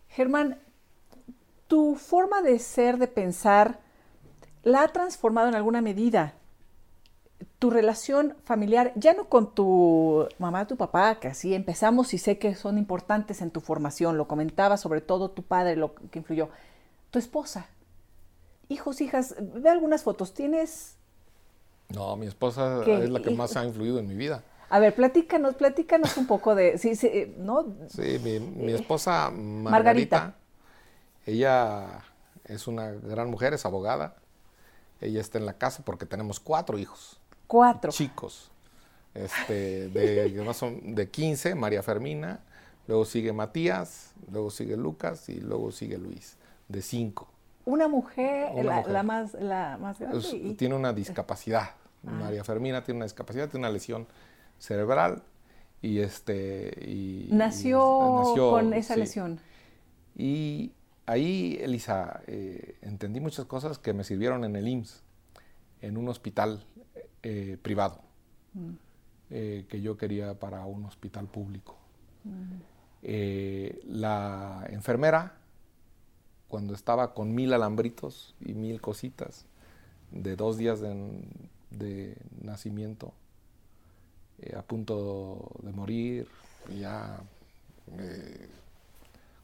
Germán, tu forma de ser, de pensar, la ha transformado en alguna medida. Tu relación familiar, ya no con tu mamá, tu papá, que así empezamos y sé que son importantes en tu formación, lo comentaba sobre todo tu padre, lo que influyó. Tu esposa, hijos, hijas, ve algunas fotos, ¿tienes? No, mi esposa es la que más ha influido en mi vida. A ver, platícanos, platícanos un poco de, sí, sí, ¿no? Sí, mi, esposa Margarita, ella es una gran mujer, es abogada. Ella está en la casa porque tenemos cuatro hijos. Cuatro. Chicos. Este, de, de 15, María Fermina, luego sigue Matías, luego sigue Lucas y luego sigue Luis, de cinco. Una mujer, la, más, la más grande. Tiene una discapacidad. Ah. María Fermina tiene una discapacidad, tiene una lesión cerebral y este... Y, nació, con esa lesión. Y ahí, Elisa, eh, entendí muchas cosas que me sirvieron en el IMSS, en un hospital eh, privado, mm. eh, que yo quería para un hospital público. Mm. la enfermera, cuando estaba con mil alambritos y mil cositas, de dos días de, nacimiento, a punto de morir, ya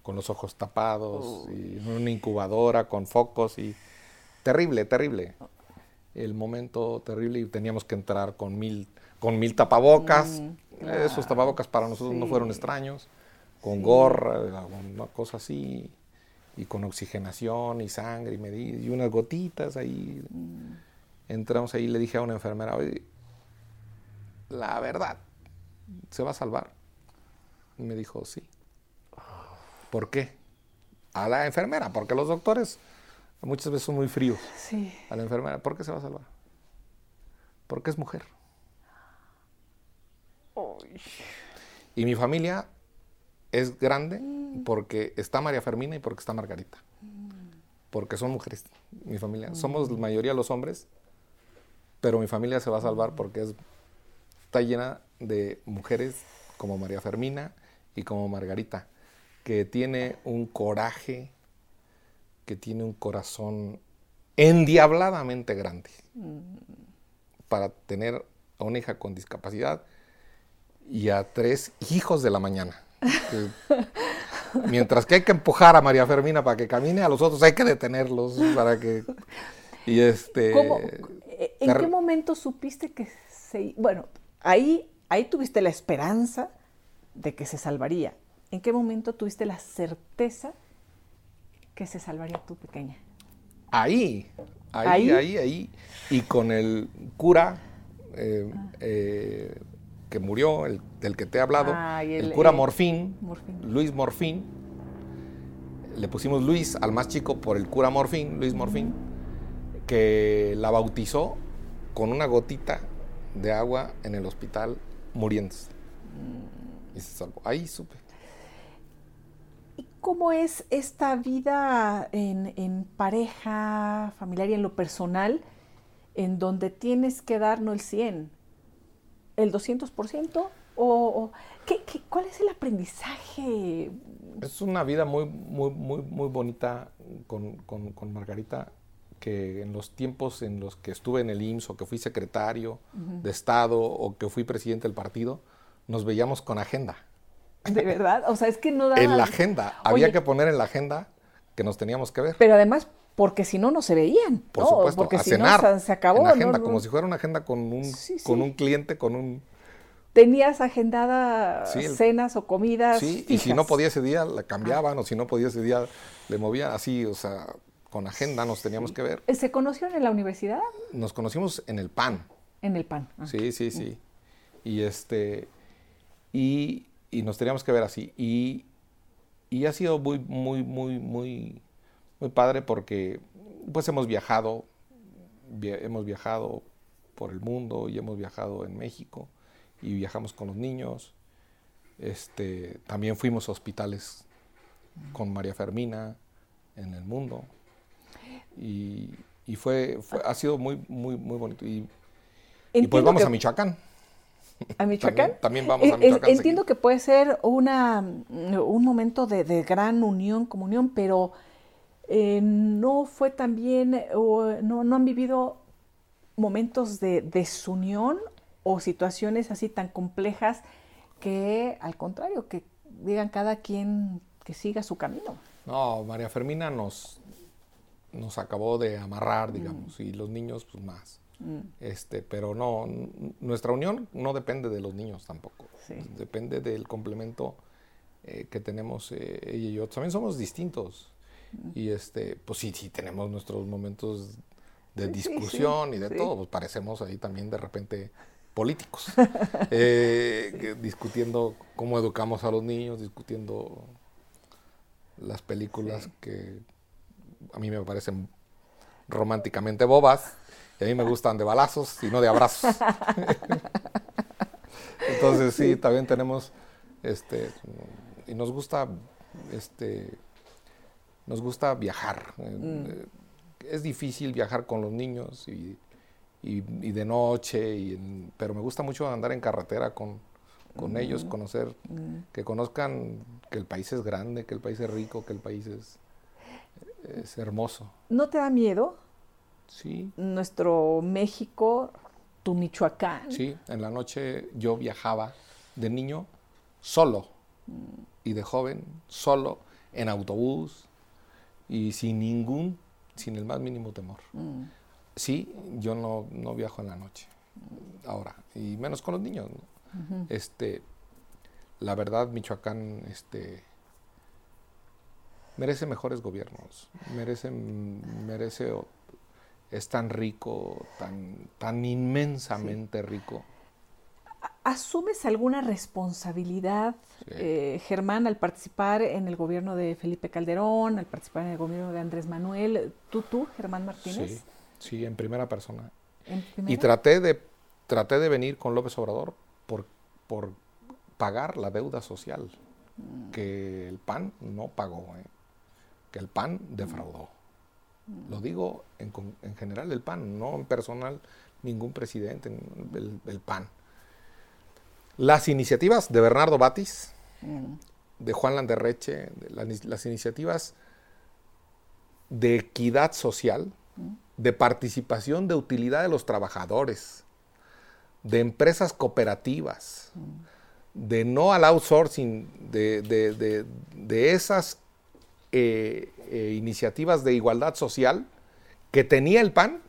con los ojos tapados, y una incubadora con focos y terrible, terrible. El momento terrible y teníamos que entrar con mil, con mil tapabocas. Mm, Esos tapabocas para nosotros no fueron extraños, con gorra, una cosa así, y con oxigenación y sangre y, y unas gotitas ahí. Mm. Entramos ahí y le dije a una enfermera, oye, la verdad, ¿se va a salvar? Y me dijo, sí. ¿Por qué? A la enfermera, porque los doctores muchas veces son muy fríos. Sí. A la enfermera, ¿por qué se va a salvar? Porque es mujer. Y mi familia es grande porque está María Fermina y porque está Margarita. Porque son mujeres, mi familia. Somos la mayoría los hombres, pero mi familia se va a salvar porque es, está llena de mujeres como María Fermina y como Margarita que tiene un coraje, que tiene un corazón endiabladamente grande para tener a una hija con discapacidad y a tres hijos de la mañana. Mientras que hay que empujar a María Fermina para que camine, a los otros hay que detenerlos para que... Y este... ¿En qué momento supiste que se... Bueno, ahí, ahí tuviste la esperanza de que se salvaría. ¿En qué momento tuviste la certeza que se salvaría tu pequeña? Ahí, ahí, ahí, ahí. Y con el cura eh, ah. eh, que murió, el, del que te he hablado, ah, el, cura Morfín, Luis Morfín. Le pusimos Luis al más chico por el cura Morfín, Luis Morfín, que la bautizó con una gotita de agua en el hospital muriéndose. Mm. Y se salvó. Ahí supe. ¿Cómo es esta vida en, pareja, familiar y en lo personal, en donde tienes que dar no el 100, el 200%? ¿O, ¿qué, cuál es el aprendizaje? Es una vida muy, muy, muy, muy bonita con, Margarita, que en los tiempos en los que estuve en el IMSS o que fui secretario de Estado o que fui presidente del partido, nos veíamos con agenda. De verdad, o sea, es que no da... En la agenda, había que poner en la agenda que nos teníamos que ver. Pero además, porque si no, no se veían. Por supuesto, porque si no, se, acabó. En agenda, como si fuera una agenda con un, con un cliente, con un... Tenías agendada cenas o comidas Sí, y si no podía ese día, la cambiaban, o si no podía ese día, le movían así, o sea, con agenda nos teníamos que ver. ¿Se conocieron en la universidad? Nos conocimos en el PAN. En el PAN. Ah. Sí, sí, sí. Y este... Y y nos teníamos que ver así. Y, y ha sido muy, muy, muy, muy, muy padre porque pues hemos viajado, hemos viajado por el mundo y hemos viajado en México y viajamos con los niños. Este, también fuimos a hospitales con María Fermina en el mundo. Y, y fue, ha sido muy, muy, muy bonito. Y, y pues vamos a Michoacán. ¿A Michoacán? También, vamos a Michoacán. Entiendo que puede ser una, un momento de, gran unión, comunión, pero eh, no fue también, o no, no han vivido momentos de desunión o situaciones así tan complejas que, al contrario, que digan cada quien que siga su camino. No, María Fermina nos, nos acabó de amarrar, digamos, mm. y los niños, pues más. Mm. Este, pero no, nuestra unión no depende de los niños tampoco. Depende del complemento eh, que tenemos eh, ella y yo. También somos distintos. Y este, pues sí, sí, tenemos nuestros momentos de discusión y de todo. Pues parecemos ahí también de repente políticos. Eh, discutiendo cómo educamos a los niños, discutiendo las películas que a mí me parecen románticamente bobas y a mí me gustan de balazos y no de abrazos. Entonces sí, también tenemos, este, y nos gusta, este, nos gusta viajar. Mm. Es difícil viajar con los niños y, de noche, pero me gusta mucho andar en carretera con, mm. ellos, conocer, mm. que conozcan que el país es grande, que el país es rico, que el país es, es hermoso. ¿No te da miedo Sí. Nuestro México, tu Michoacán. Sí, en la noche yo viajaba de niño solo y de joven solo en autobús y sin ningún, sin el más mínimo temor. Mm. Sí, yo no, no, viajo en la noche ahora y menos con los niños. Este, la verdad, Michoacán, este, merece mejores gobiernos, merece, merece es tan rico, tan, tan inmensamente rico. ¿Asumes alguna responsabilidad, eh, Germán, al participar en el gobierno de Felipe Calderón, al participar en el gobierno de Andrés Manuel? ¿Tú, tú, Germán Martínez? Sí, sí en primera persona. Y traté de, traté de venir con López Obrador por, por pagar la deuda social mm. que el PAN no pagó, ¿eh? que el PAN defraudó. Lo digo en, general el PAN, no en personal ningún presidente, el, PAN. Las iniciativas de Bernardo Batis, de Juan Landerreche, las, iniciativas de equidad social, de participación de utilidad de los trabajadores, de empresas cooperativas, de no al outsourcing, de, de esas eh, eh, iniciativas de igualdad social que tenía el PAN,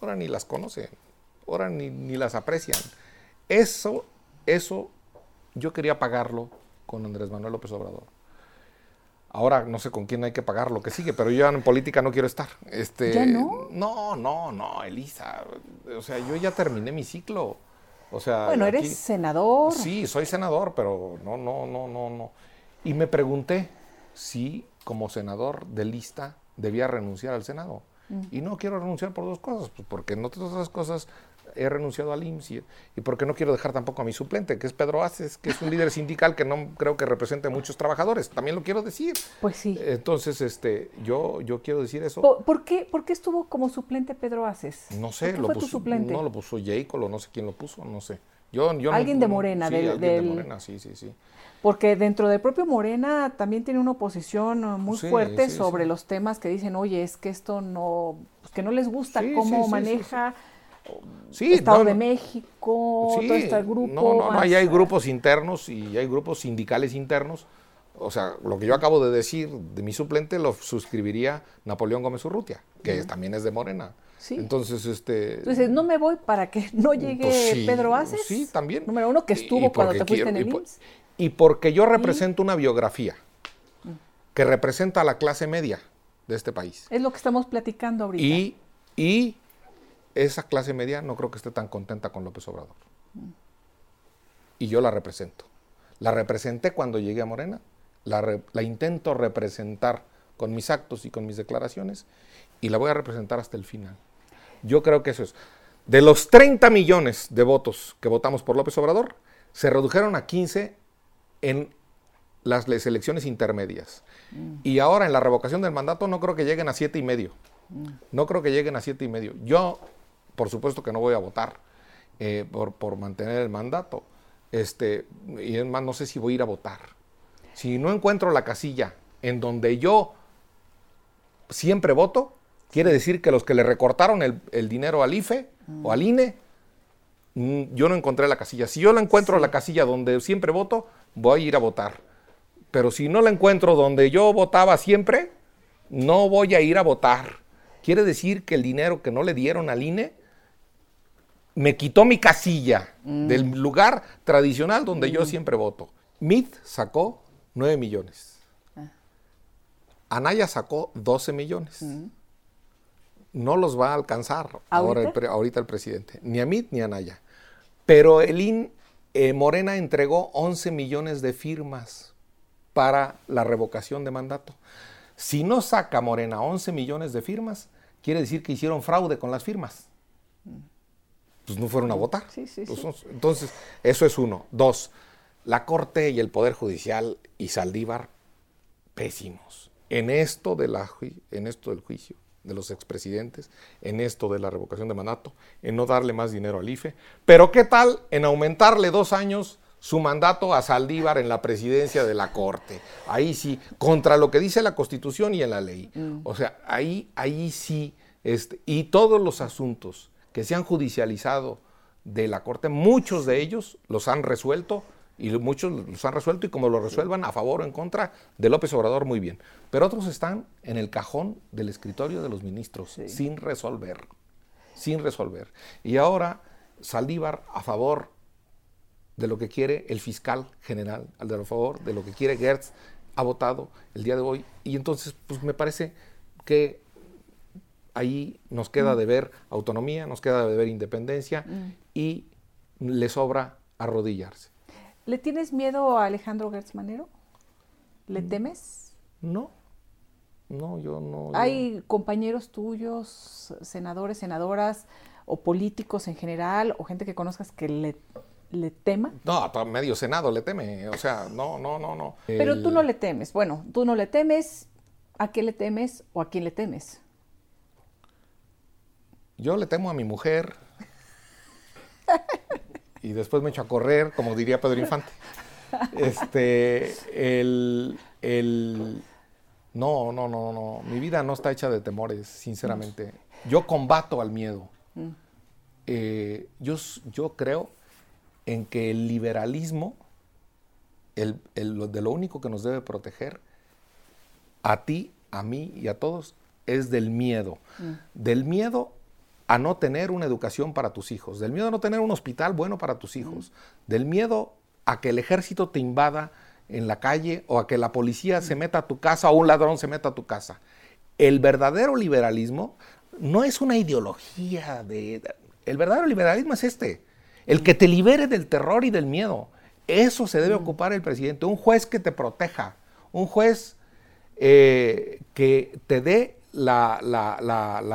ahora ni las conocen, ahora ni, las aprecian. Eso, eso yo quería pagarlo con Andrés Manuel López Obrador. Ahora no sé con quién hay que pagar lo que sigue, pero yo en política no quiero estar. Este, no? No, no, no, Elisa. O sea, yo ya terminé mi ciclo. O sea, bueno, eres senador. Sí, soy senador, pero no, no, no, no, no. Y me pregunté, si como senador de lista debía renunciar al Senado. Mm. Y no quiero renunciar por dos cosas, pues porque en otras cosas he renunciado al IMSS y, porque no quiero dejar tampoco a mi suplente, que es Pedro Aces, que es un líder sindical que no creo que represente a muchos trabajadores. También lo quiero decir. Pues sí. Entonces, este, yo, yo quiero decir eso. ¿Por, qué, ¿Por qué estuvo como suplente Pedro Aces? No sé, lo fue puso, tu suplente? No lo puso Jacob, o no sé quién lo puso, no sé. Yo, alguien de Morena, del, de Morena, sí, sí, sí. Porque dentro del propio Morena también tiene una oposición uh, muy fuerte sobre los temas que dicen, oye, es que esto no, pues, que no les gusta cómo maneja Estado de México, todo este grupo. No, no, no, ahí hay grupos internos y hay grupos sindicales internos. O sea, lo que yo acabo de decir de mi suplente lo suscribiría Napoleón Gómez Urrutia, que también es de Morena. Entonces, este. Entonces, no me voy para que no llegue pues Pedro Aces. Sí, también. Número uno, que estuvo cuando te fuiste en el IMSS y porque yo represento una biografía que representa a la clase media de este país. Es lo que estamos platicando ahorita. Y, y esa clase media no creo que esté tan contenta con López Obrador. Y yo la represento. La representé cuando llegué a Morena, la, la, intento representar con mis actos y con mis declaraciones y la voy a representar hasta el final. Yo creo que eso es. De los 30 millones de votos que votamos por López Obrador, se redujeron a 15 en las, elecciones intermedias. Mm. Y ahora en la revocación del mandato no creo que lleguen a siete y medio. Mm. No creo que lleguen a siete y medio. Yo, por supuesto que no voy a votar. eh, por, por, mantener el mandato. Este, y es más, no sé si voy a ir a votar. Si no encuentro la casilla en donde yo siempre voto, quiere decir que los que le recortaron el, dinero al IFE o al INE, mm, yo no encontré la casilla. Si yo la encuentro la casilla donde siempre voto, voy a ir a votar. Pero si no la encuentro donde yo votaba siempre, no voy a ir a votar. Quiere decir que el dinero que no le dieron al INE me quitó mi casilla mm. del lugar tradicional donde yo mm. siempre voto. MIT sacó 9 millones. Ah. Anaya sacó 12 millones. Mm. No los va a alcanzar ¿Ahorita? Ahora el, presidente, ni a MIT ni a Anaya. Pero el IN, eh, Morena entregó 11 millones de firmas para la revocación de mandato. Si no saca Morena 11 millones de firmas, quiere decir que hicieron fraude con las firmas. Pues no fueron a votar. Pues entonces, eso es uno. Dos, la Corte y el Poder Judicial y Saldívar, pésimos. En esto, de la, en esto del juicio de los expresidentes, en esto de la revocación de mandato, en no darle más dinero al IFE. Pero ¿qué tal en aumentarle dos años su mandato a Saldívar en la presidencia de la Corte. Ahí sí, contra lo que dice la Constitución y en la ley. Mm. O sea, ahí, ahí sí, este, y todos los asuntos que se han judicializado de la Corte, muchos de ellos los han resuelto y muchos los han resuelto y como lo resuelvan a favor o en contra de López Obrador, muy bien. Pero otros están en el cajón del escritorio de los ministros, sin resolver, sin resolver. Y ahora Saldívar a favor de lo que quiere el fiscal general, al de favor, de lo que quiere Gertz, ha votado el día de hoy. Y entonces, pues me parece que ahí nos queda mm. de ver autonomía, nos queda de ver independencia mm. y le sobra arrodillarse. ¿Le tienes miedo a Alejandro Gertz Manero? ¿Le mm. temes? No, no, yo no. ¿Hay compañeros tuyos, senadores, senadoras o políticos en general o gente que conozcas que le le tema? No, medio Senado le teme, o sea, no, no, no, no. Pero tú no le temes, bueno, tú no le temes, ¿a qué le temes o a quién le temes? Yo le temo a mi mujer y después me echo a correr, como diría Pedro Infante. Este, el, el, no, no, no, no, mi vida no está hecha de temores, sinceramente. Yo combato al miedo. Mm. Eh, yo, yo creo en que el liberalismo, el, de lo único que nos debe proteger, a ti, a mí y a todos, es del miedo. Mm. Del miedo a no tener una educación para tus hijos, del miedo a no tener un hospital bueno para tus hijos, del miedo a que el ejército te invada en la calle o a que la policía se meta a tu casa o un ladrón se meta a tu casa. El verdadero liberalismo no es una ideología de... El verdadero liberalismo es este. El que te libere del terror y del miedo. Eso se debe ocupar el presidente. Un juez que te proteja. Un juez eh, que te dé la,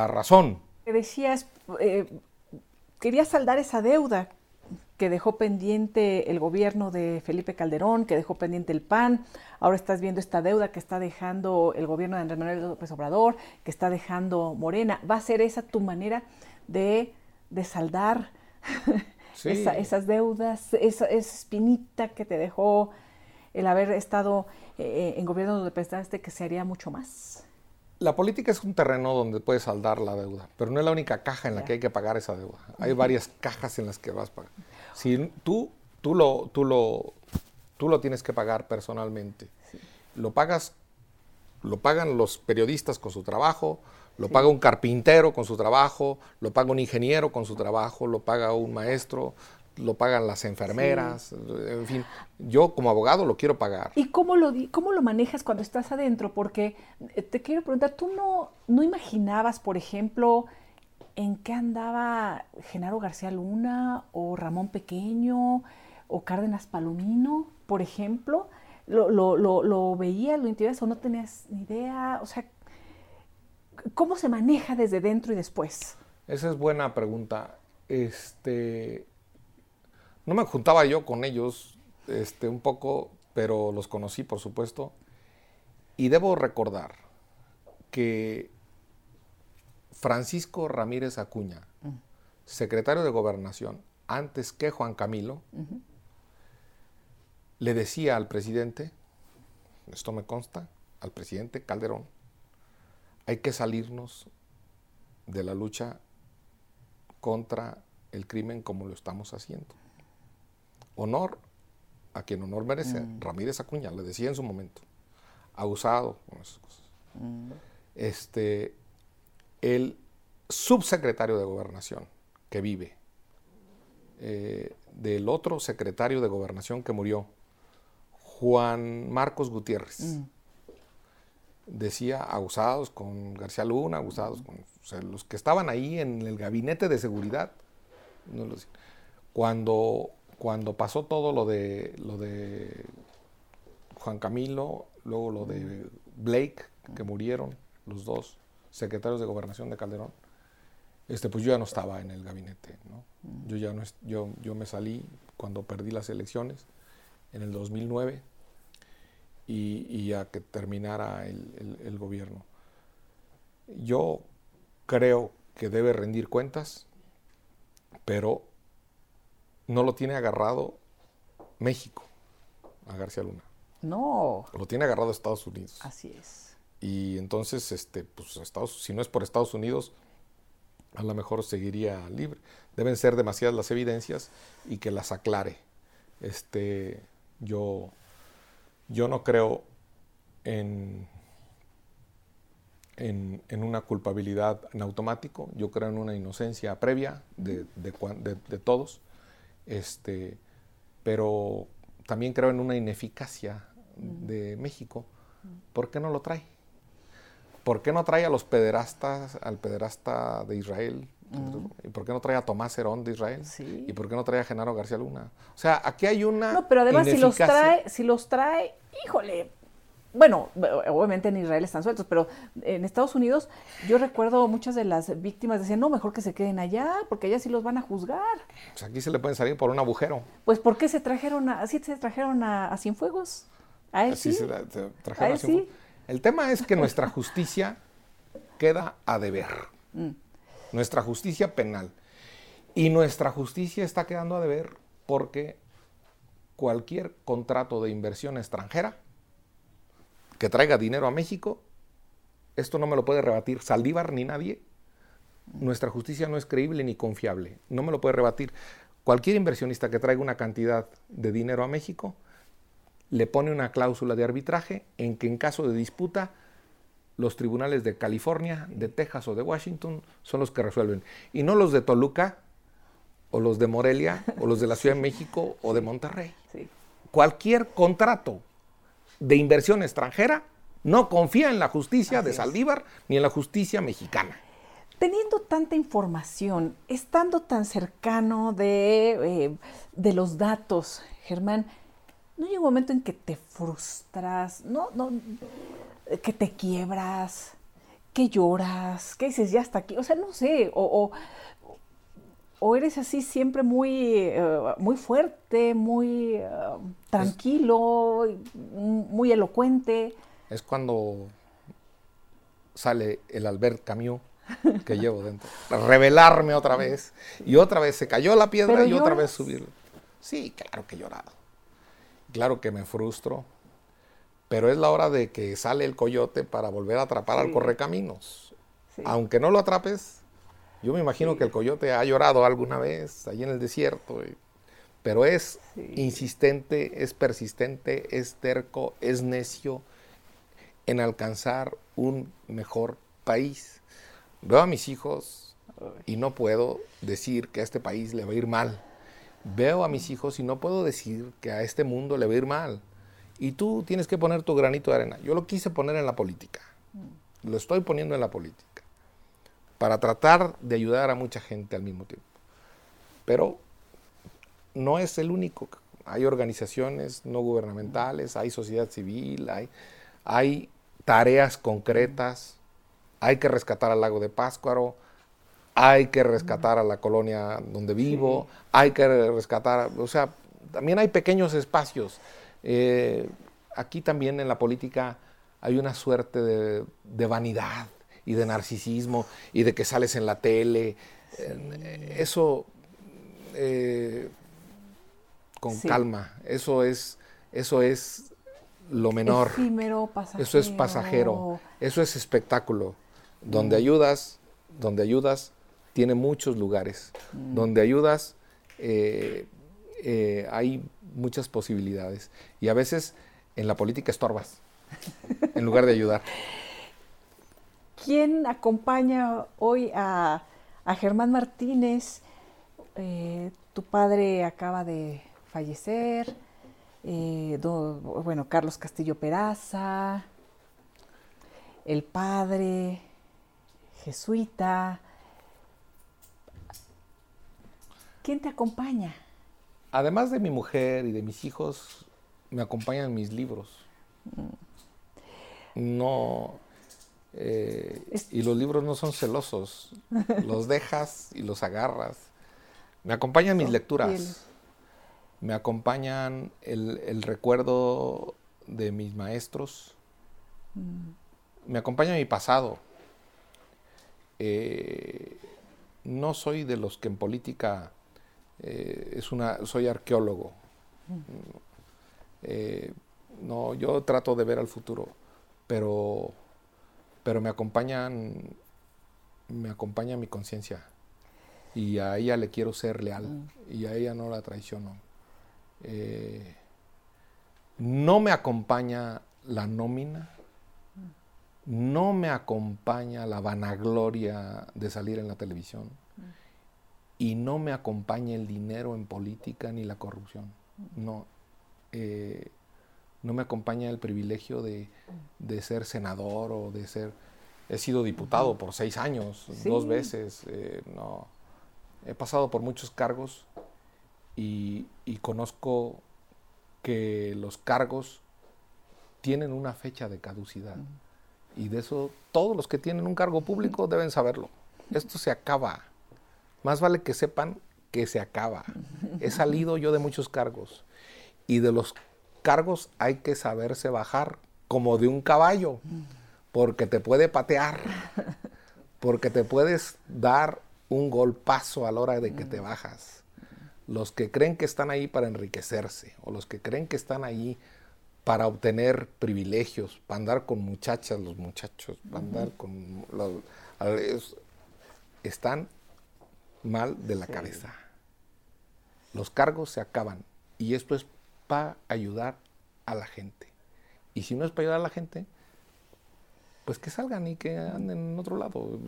razón. Decías, eh, querías saldar esa deuda que dejó pendiente el gobierno de Felipe Calderón, que dejó pendiente el PAN. Ahora estás viendo esta deuda que está dejando el gobierno de Andrés Manuel López Obrador, que está dejando Morena. ¿Va a ser esa tu manera de, de saldar esas deudas, esa, espinita que te dejó el haber estado eh, en gobierno donde pensaste que se haría mucho más. La política es un terreno donde puedes saldar la deuda, pero no es la única caja en la que hay que pagar esa deuda. Hay varias cajas en las que vas a pagar. Si tú, tú, lo, tú, lo, tú lo tienes que pagar personalmente, lo pagas, lo pagan los periodistas con su trabajo, lo paga un carpintero con su trabajo, lo paga un ingeniero con su trabajo, lo paga un maestro, lo pagan las enfermeras, en fin, yo como abogado lo quiero pagar. ¿Y cómo lo, cómo lo manejas cuando estás adentro? Porque eh, te quiero preguntar, ¿tú no, no imaginabas, por ejemplo, en qué andaba Genaro García Luna o Ramón Pequeño o Cárdenas Palomino, por ejemplo? ¿Lo, lo, lo, lo veías, lo intuías o no tenías ni idea? O sea, ¿Cómo se maneja desde dentro y después? Esa es buena pregunta. Este, no me juntaba yo con ellos este, un poco, pero los conocí, por supuesto. Y debo recordar que Francisco Ramírez Acuña, secretario de Gobernación, antes que Juan Camilo, le decía al presidente, esto me consta, al presidente Calderón, hay que salirnos de la lucha contra el crimen como lo estamos haciendo. Honor a quien honor merece. Mm. Ramírez Acuña le decía en su momento, abusado con esas cosas. Mm. Este, el subsecretario de Gobernación que vive, eh, del otro secretario de Gobernación que murió, Juan Marcos Gutiérrez. Mm. Decía abusados con García Luna, abusados con los que estaban ahí en el gabinete de seguridad. cuando, cuando pasó todo lo de, lo de Juan Camilo, luego lo de Blake, que murieron los dos secretarios de gobernación de Calderón, este, pues yo ya no estaba en el gabinete. Yo, ya no, yo, yo me salí cuando perdí las elecciones en el 2009 y, a que terminara el, gobierno. Yo creo que debe rendir cuentas, pero no lo tiene agarrado México a García Luna. No. Lo tiene agarrado Estados Unidos. Así es. Y entonces, este, pues Estados, si no es por Estados Unidos, a lo mejor seguiría libre. Deben ser demasiadas las evidencias y que las aclare. Este, yo yo no creo en, en, una culpabilidad en automático, yo creo en una inocencia previa de, todos, este, pero también creo en una ineficacia de México. ¿Por qué no lo trae? ¿Por qué no trae a los pederastas, al pederasta de Israel, ¿Y por qué no trae a Tomás Herón de Israel? ¿Y por qué no trae a Genaro García Luna? O sea, aquí hay una. No, pero además, si los trae, si los trae, híjole. Bueno, obviamente en Israel están sueltos, pero en Estados Unidos yo recuerdo muchas de las víctimas decían, no, mejor que se queden allá, porque allá sí los van a juzgar. Pues aquí se le pueden salir por un agujero. Pues ¿por qué se trajeron a, así se trajeron a, a Cienfuegos? A él sí. Se, trajeron a, El tema es que nuestra justicia queda a deber. Mm nuestra justicia penal. Y nuestra justicia está quedando a deber porque cualquier contrato de inversión extranjera que traiga dinero a México, esto no me lo puede rebatir Saldívar ni nadie. Nuestra justicia no es creíble ni confiable, no me lo puede rebatir. Cualquier inversionista que traiga una cantidad de dinero a México le pone una cláusula de arbitraje en que en caso de disputa los tribunales de California, de Texas o de Washington son los que resuelven. Y no los de Toluca, o los de Morelia, o los de la Ciudad de México, o de Monterrey. Cualquier contrato de inversión extranjera no confía en la justicia de Saldívar ni en la justicia mexicana. Teniendo tanta información, estando tan cercano de, eh, de los datos, Germán, ¿no llega un momento en que te frustras? No, no, que te quiebras, que lloras, que dices, ya está aquí, o sea, no sé, o, o, eres así siempre muy, eh, muy fuerte, muy eh, tranquilo, muy elocuente. Es cuando sale el Albert Camus que llevo dentro. Revelarme otra vez. Y otra vez se cayó la piedra y otra vez subir. Sí, claro que he llorado. Claro que me frustro pero es la hora de que sale el coyote para volver a atrapar al correcaminos. Aunque no lo atrapes, yo me imagino que el coyote ha llorado alguna vez ahí en el desierto, pero es insistente, es persistente, es terco, es necio en alcanzar un mejor país. Veo a mis hijos y no puedo decir que a este país le va a ir mal. Veo a mis hijos y no puedo decir que a este mundo le va a ir mal. Y tú tienes que poner tu granito de arena. Yo lo quise poner en la política. Mm. Lo estoy poniendo en la política. Para tratar de ayudar a mucha gente al mismo tiempo. Pero no es el único. Hay organizaciones no gubernamentales, hay sociedad civil, hay, hay tareas concretas. Hay que rescatar al lago de Páscuaro, hay que rescatar a la colonia donde vivo, hay que rescatar, o sea, también hay pequeños espacios eh, aquí también en la política hay una suerte de, vanidad y de narcisismo y de que sales en la tele. Eh, eso eh, con calma. Eso es, eso es lo menor. Efímero, pasajero. Eso es pasajero. Eso es espectáculo. Donde mm. ayudas, donde ayudas, tiene muchos lugares. Mm. Donde ayudas, eh, eh, hay muchas posibilidades. Y a veces en la política estorbas, en lugar de ayudar. ¿Quién acompaña hoy a, Germán Martínez? Eh, tu padre acaba de fallecer. Eh, bueno, Carlos Castillo Peraza, el padre, jesuita. ¿Quién te acompaña? Además de mi mujer y de mis hijos, me acompañan mis libros. No. Eh, y los libros no son celosos. los dejas y los agarras. Me acompañan mis lecturas me acompañan el, recuerdo de mis maestros, mm. me acompaña mi pasado. Eh, no soy de los que en política eh, es una, soy arqueólogo. Mm. No, yo trato de ver al futuro, pero, pero me acompañan, me acompaña mi conciencia y a ella le quiero ser leal mm. y a ella no la traiciono. Eh, no me acompaña la nómina, no me acompaña la vanagloria de salir en la televisión y no me acompaña el dinero en política ni la corrupción. No, eh, no me acompaña el privilegio de, ser senador o de ser... He sido diputado por seis años, dos veces, eh, no. He pasado por muchos cargos y, conozco que los cargos tienen una fecha de caducidad. Y de eso todos los que tienen un cargo público deben saberlo. Esto se acaba. Más vale que sepan que se acaba. He salido yo de muchos cargos. Y de los cargos hay que saberse bajar como de un caballo. Porque te puede patear. Porque te puedes dar un golpazo a la hora de que te bajas los que creen que están ahí para enriquecerse o los que creen que están ahí para obtener privilegios, para andar con muchachas, los muchachos, para andar con los, están mal de la cabeza. Los cargos se acaban y esto es para ayudar a la gente. Y si no es para ayudar a la gente, pues que salgan y que anden en otro lado.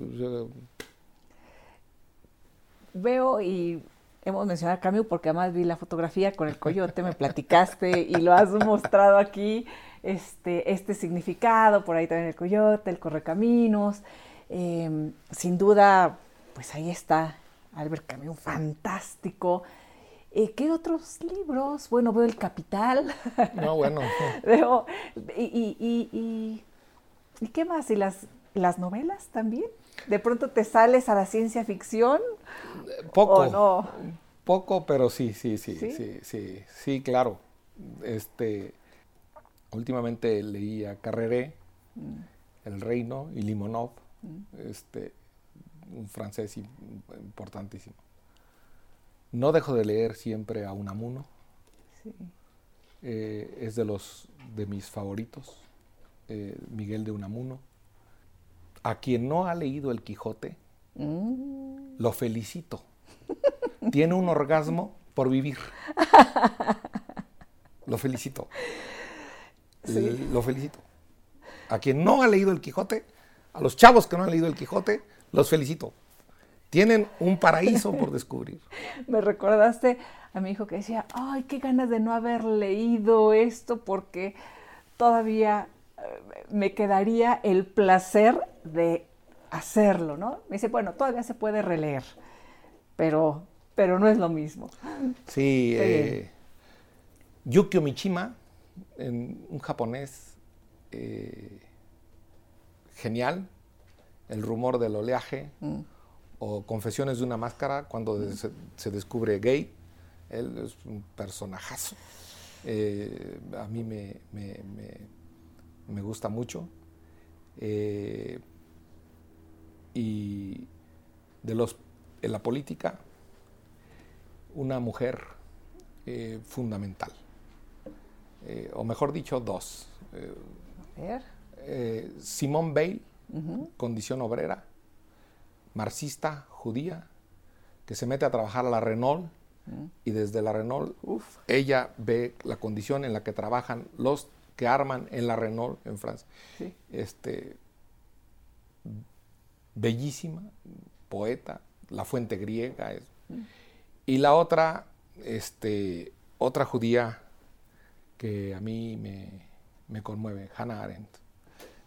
Veo y hemos mencionado a Camus porque además vi la fotografía con el coyote, me platicaste y lo has mostrado aquí, este, este significado, por ahí también el coyote, el correcaminos. Eh, sin duda, pues ahí está Albert Camus, fantástico. Eh, ¿Qué otros libros? Bueno, veo El Capital. No, bueno. veo, y, y, y, y, qué más? ¿Y las, las novelas también? ¿De pronto te sales a la ciencia ficción? Poco. no? Poco, pero sí, sí, sí, sí, sí, sí, claro. Este, últimamente leí a Carreré, mm. El Reino y Limonov, mm. este, un francés importantísimo. No dejo de leer siempre a Unamuno. Sí. Eh, es de los de mis favoritos, eh, Miguel de Unamuno. A quien no ha leído El Quijote, mm. lo felicito. Tiene un orgasmo por vivir. Lo felicito. Lo felicito. A quien no ha leído El Quijote, a los chavos que no han leído El Quijote, los felicito. Tienen un paraíso por descubrir. Me recordaste a mi hijo que decía, ay, qué ganas de no haber leído esto porque todavía me quedaría el placer de hacerlo, ¿no? Me dice, bueno, todavía se puede releer, pero, pero no es lo mismo. Sí, eh, Yukio Mishima, un japonés eh, genial, El rumor del oleaje, mm. O Confesiones de una máscara, cuando se, descubre gay, él es un personajazo. Eh, a mí me me gusta mucho. Eh, y de los en la política, una mujer eh, fundamental. O mejor dicho, dos. A ver. Simone Bale, condición obrera, marxista, judía, que se mete a trabajar a la Renault y desde la Renault ella ve la condición en la que trabajan los que arman en la Renault en Francia. Este, bellísima, poeta, la fuente griega. Y la otra, este, otra judía que a mí me, conmueve, Hannah Arendt.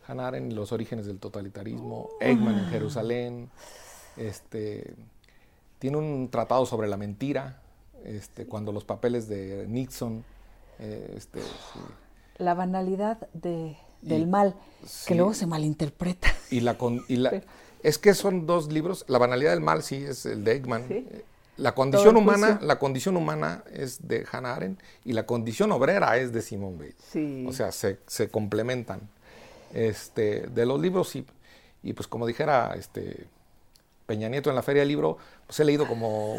Hannah Arendt, Los orígenes del totalitarismo, Eggman en Jerusalén, este, tiene un tratado sobre la mentira, este, cuando los papeles de Nixon, eh, este, la banalidad de, del mal, que luego se malinterpreta. Y la, es que son dos libros, la banalidad del mal sí es el de Eggman. Eh, la condición humana, la condición humana es de Hannah Arendt y la condición obrera es de Simone Weil. O sea, se, se, complementan. Este, de los libros sí. Y pues como dijera este Peña Nieto en la Feria del Libro, pues he leído como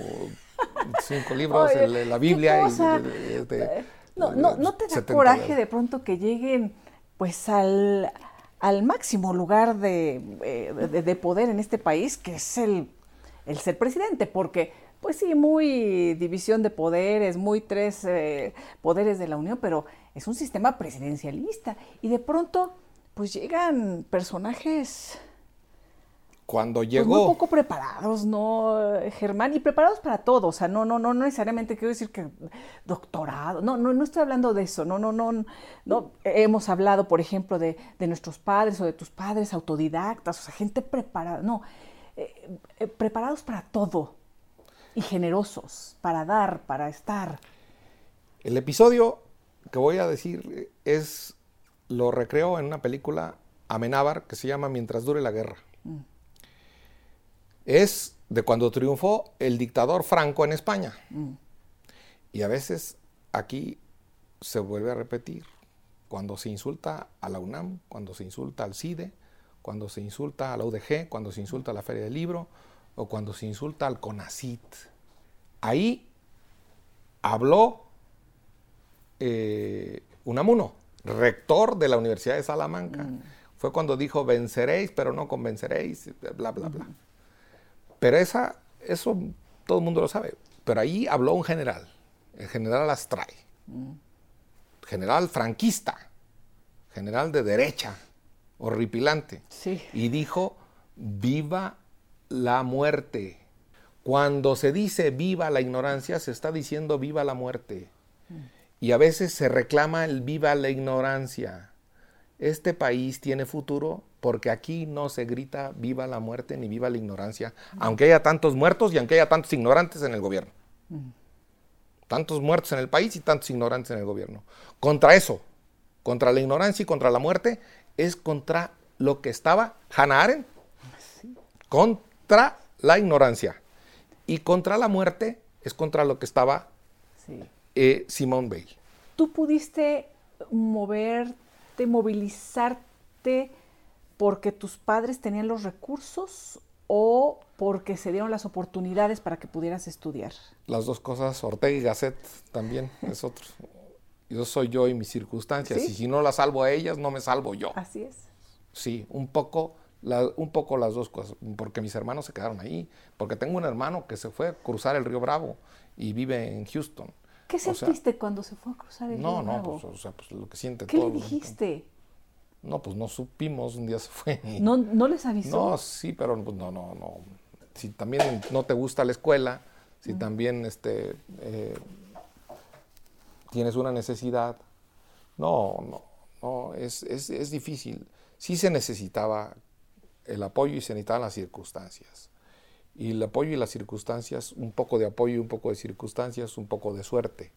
cinco libros, la Biblia. no, no, ¿No te da coraje de pronto que lleguen pues al, al máximo lugar eh, de, de, poder en este país, que es el, el ser presidente? Porque pues sí, muy división de poderes, muy tres eh, poderes de la Unión, pero es un sistema presidencialista. Y de pronto, pues llegan personajes cuando pues, llegó. muy poco preparados, ¿no, Germán? Y preparados para todo. O sea, no, no, no, no necesariamente quiero decir que doctorado. No, no, no estoy hablando de eso. No, no, no. no. Hemos hablado, por ejemplo, de, nuestros padres o de tus padres, autodidactas, o sea, gente preparada. No, eh, eh, preparados para todo. Y generosos, para dar, para estar. El episodio que voy a decir es. Lo recreo en una película Amenábar que se llama Mientras dure la guerra. Mm es de cuando triunfó el dictador Franco en España. Mm. Y a veces aquí se vuelve a repetir. Cuando se insulta a la UNAM, cuando se insulta al CIDE, cuando se insulta a la UDG, cuando se insulta a la Feria del Libro o cuando se insulta al CONACIT. Ahí habló eh, Unamuno, rector de la Universidad de Salamanca. Mm. Fue cuando dijo, venceréis, pero no convenceréis, bla, bla, bla. Pero esa, eso todo el mundo lo sabe. Pero ahí habló un general, el general Astray, general franquista, general de derecha, horripilante. Y dijo, viva la muerte. Cuando se dice viva la ignorancia, se está diciendo viva la muerte. Y a veces se reclama el viva la ignorancia. Este país tiene futuro porque aquí no se grita viva la muerte ni viva la ignorancia, aunque haya tantos muertos y aunque haya tantos ignorantes en el gobierno. Tantos muertos en el país y tantos ignorantes en el gobierno. Contra eso, contra la ignorancia y contra la muerte, es contra lo que estaba Hannah Arendt. Contra la ignorancia. Y contra la muerte es contra lo que estaba eh, Simone Bale. ¿Tú pudiste moverte, movilizarte porque tus padres tenían los recursos o porque se dieron las oportunidades para que pudieras estudiar? Las dos cosas, Ortega y Gasset también es otro. Yo soy yo y mis circunstancias, y si no las salvo a ellas, no me salvo yo. Así es. Sí, un poco, un poco las dos cosas, porque mis hermanos se quedaron ahí, porque tengo un hermano que se fue a cruzar el río Bravo y vive en Houston. ¿Qué sentiste cuando se fue a cruzar el río Bravo? No, no, pues, o sea, pues lo que siente ¿Qué le dijiste? No, pues no supimos, un día se fue. ¿No, ¿No les avisó? No, sí, pero pues no, no, no. Si también no te gusta la escuela, si también este, eh, tienes una necesidad, no, no, no, es, es, es difícil. Sí se necesitaba el apoyo y se necesitaban las circunstancias. Y el apoyo y las circunstancias, un poco de apoyo y un poco de circunstancias, un poco de suerte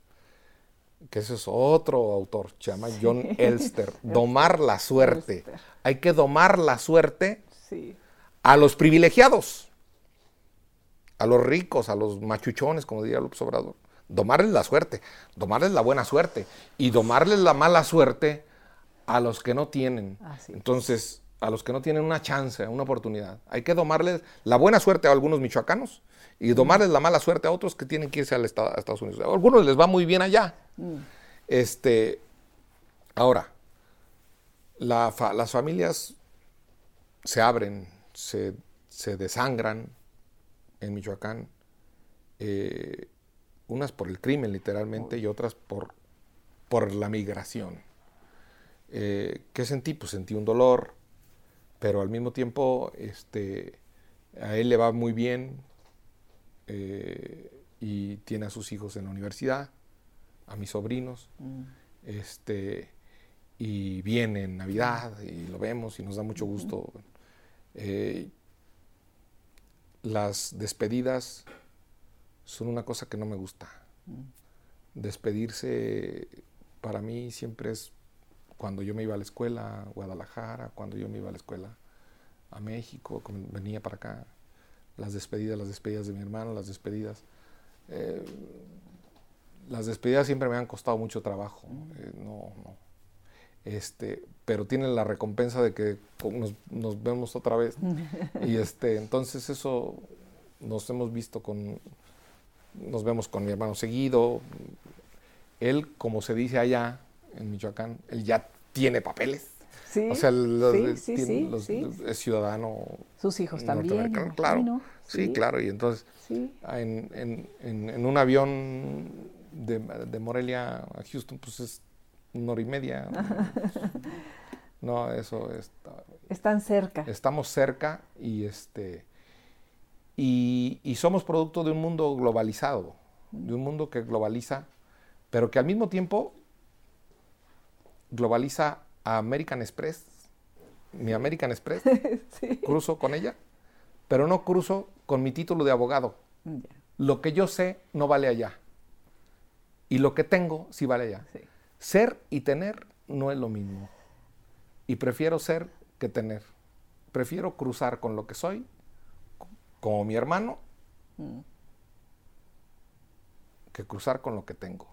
que ese es otro autor, se llama John Elster, Domar la suerte. Hay que domar la suerte a los privilegiados, a los ricos, a los machuchones, como diría López Obrador. Domarles la suerte, domarles la buena suerte y domarles la mala suerte a los que no tienen. Entonces, a los que no tienen una chance, una oportunidad. Hay que domarles la buena suerte a algunos michoacanos y domarles la mala suerte a otros que tienen que irse al estado, a Estados Unidos. A algunos les va muy bien allá. Mm. Este, ahora, las familias se abren, se, desangran en Michoacán, eh, unas por el crimen literalmente y otras por, por la migración. Eh, ¿Qué sentí? Pues sentí un dolor, pero al mismo tiempo este, a él le va muy bien eh, y tiene a sus hijos en la universidad, a mis sobrinos. Mm. Este, y viene en Navidad y lo vemos y nos da mucho gusto. Eh, las despedidas son una cosa que no me gusta. Despedirse para mí siempre es cuando yo me iba a la escuela a Guadalajara, cuando yo me iba a la escuela a México, venía para acá, las despedidas, las despedidas de mi hermano, las despedidas. Eh, las despedidas siempre me han costado mucho trabajo. Eh, no, no, este, pero tiene la recompensa de que nos, vemos otra vez. y este, entonces eso nos hemos visto con, nos vemos con mi hermano seguido. Él, como se dice allá en Michoacán, él ya tiene papeles. Sí, o sea, sí, es ciudadano. Sus hijos también. Claro, sí, claro. Y entonces, en, en, un avión de, de Morelia a Houston, pues es una hora y media. no, eso está. Están cerca. Estamos cerca y este. Y, somos producto de un mundo globalizado, de un mundo que globaliza, pero que al mismo tiempo globaliza a American Express, mi American Express, cruzo con ella, pero no cruzo con mi título de abogado. Lo que yo sé no vale allá. Y lo que tengo sí vale allá. Ser y tener no es lo mismo. Y prefiero ser que tener. Prefiero cruzar con lo que soy, como mi hermano, mm. que cruzar con lo que tengo.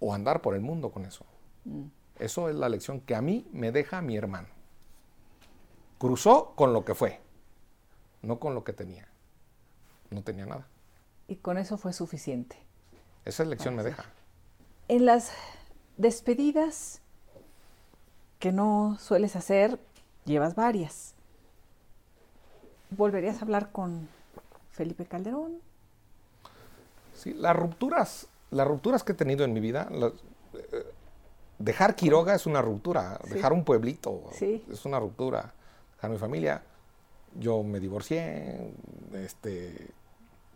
O andar por el mundo con eso. Mm. Eso es la lección que a mí me deja mi hermano. Cruzó con lo que fue, no con lo que tenía. No tenía nada. Y con eso fue suficiente. Esa lección me deja. En las despedidas que no sueles hacer, llevas varias. ¿Volverías a hablar con Felipe Calderón? Sí, las rupturas, las rupturas que he tenido en mi vida, eh, dejar Quiroga es una ruptura, dejar un pueblito es una ruptura, dejar mi familia. Yo me divorcié, este,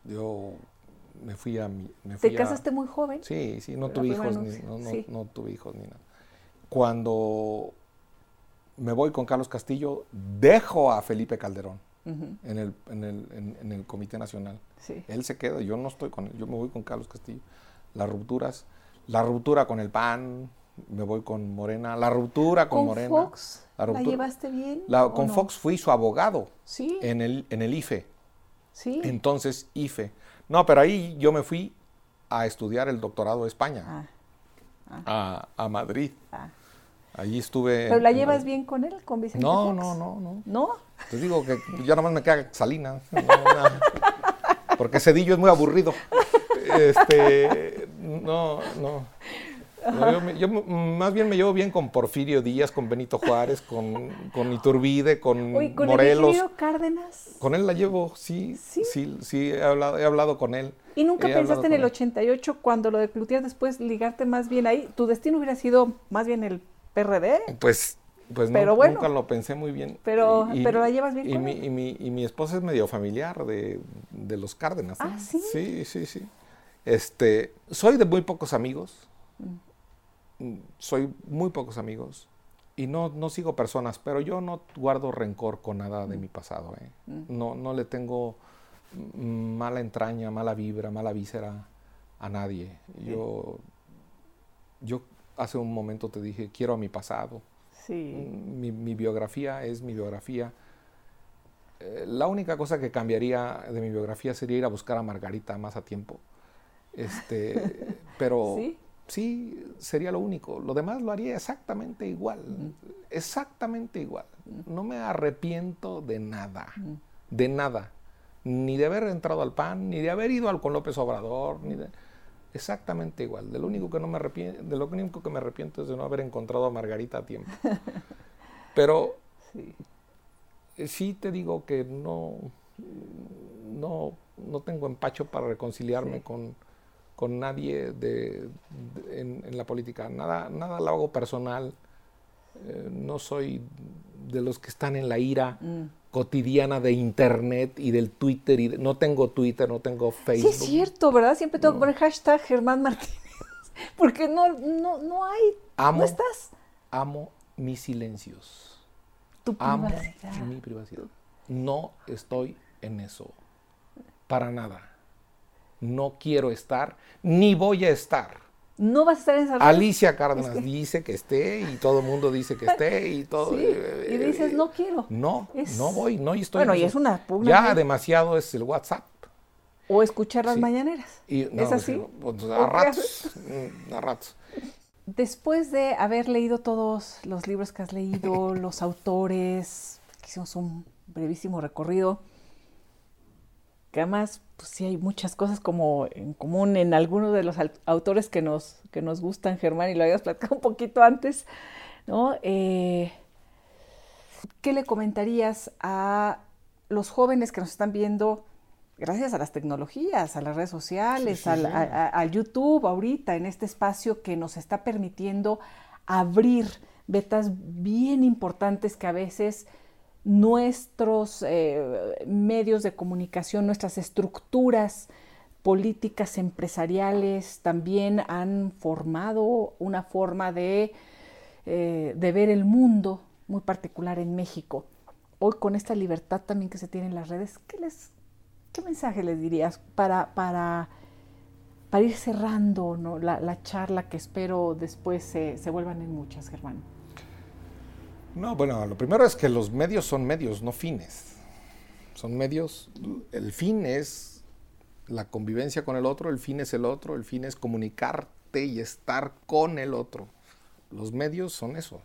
yo me fui a mi... ¿Te casaste muy joven? Sí, sí, no tuve hijos, ni, no, tuve hijos ni nada. Cuando me voy con Carlos Castillo, dejo a Felipe Calderón en, el, en, el, en, el, Comité Nacional. Él se queda, yo no estoy con él, yo me voy con Carlos Castillo. Las rupturas, la ruptura con el PAN, me voy con Morena, la ruptura con, Morena. Fox? La, llevaste bien? con Fox fui su abogado ¿Sí? en, el, en el IFE. Sí. Entonces, IFE. No, pero ahí yo me fui a estudiar el doctorado de España, ah, ah. A, Madrid. Ah. Allí estuve. ¿Pero la llevas bien con él, con Vicente no, No, no, no. ¿No? Te digo que ya nomás me queda Salinas. porque Cedillo es muy aburrido. Este, no, no yo, más bien me llevo bien con Porfirio Díaz, con Benito Juárez, con, con Iturbide, con, ¿con Morelos. El Cárdenas? Con él la llevo, sí, sí, sí, he, hablado, he hablado con él. ¿Y nunca pensaste en el 88 cuando lo de Cloutier después ligarte más bien ahí? ¿Tu destino hubiera sido más bien el PRD? Pues pues nunca lo pensé muy bien. Pero, pero la llevas bien y mi, Y mi, y mi esposa es medio familiar de, de los Cárdenas. Ah, ¿sí? Sí, sí, sí. Este, soy de muy pocos amigos. Soy muy pocos amigos y no, no sigo personas, pero yo no guardo rencor con nada de mm. mi pasado. ¿eh? Mm. No, no le tengo mala entraña, mala vibra, mala víscera a nadie. Yo, yo hace un momento te dije, quiero a mi pasado. Mi, mi, biografía es mi biografía. Eh, la única cosa que cambiaría de mi biografía sería ir a buscar a Margarita más a tiempo. Este, pero, ¿Sí? sí, sería lo único. Lo demás lo haría exactamente igual. exactamente igual. No me arrepiento de nada, de nada. Ni de haber entrado al PAN, ni de haber ido al con López Obrador, ni de... Exactamente igual. De lo único que no me arrepiento, de lo único que me arrepiento es de no haber encontrado a Margarita a tiempo. Pero sí, eh, sí te digo que no, no, no tengo empacho para reconciliarme con, con, nadie de, en, la política. Nada, nada lo hago personal. Eh, no soy de los que están en la ira mm. cotidiana de internet y del Twitter. Y no tengo Twitter, no tengo Facebook. Sí, es cierto, ¿verdad? Siempre tengo que poner hashtag Germán Martínez. Porque no, no, no hay. Amo, no estás. Amo mis silencios. Tu privacidad. Amo mi privacidad. No estoy en eso. Para nada. No quiero estar, ni voy a estar no vas a estar en esa Alicia Cárdenas dice que esté y todo el mundo dice que esté y todo. Sí, y dices, no quiero. No, no voy, no estoy. Bueno, y es una pugna. Ya demasiado es el WhatsApp. O escuchar las mañaneras. ¿Es así? Pues, a ratos, mm, a ratos. Después de haber leído todos los libros que has leído, los autores, hicimos un brevísimo recorrido, que además pues sí hay muchas cosas como en común en algunos de los autores que nos, que nos gustan, Germán, y lo habías platicado un poquito antes, ¿no? Eh, ¿Qué le comentarías a los jóvenes que nos están viendo gracias a las tecnologías, a las redes sociales, al, YouTube ahorita, en este espacio que nos está permitiendo abrir vetas bien importantes que a veces nuestros eh, medios de comunicación, nuestras estructuras políticas empresariales también han formado una forma de, eh, de ver el mundo muy particular en México. Hoy con esta libertad también que se tiene en las redes, ¿qué, mensaje les dirías para, para, para ir cerrando la, charla que espero después se, se vuelvan en muchas, Germán? No, bueno, lo primero es que los medios son medios, no fines. Son medios, el fin es la convivencia con el otro, el fin es el otro, el fin es comunicarte y estar con el otro. Los medios son eso,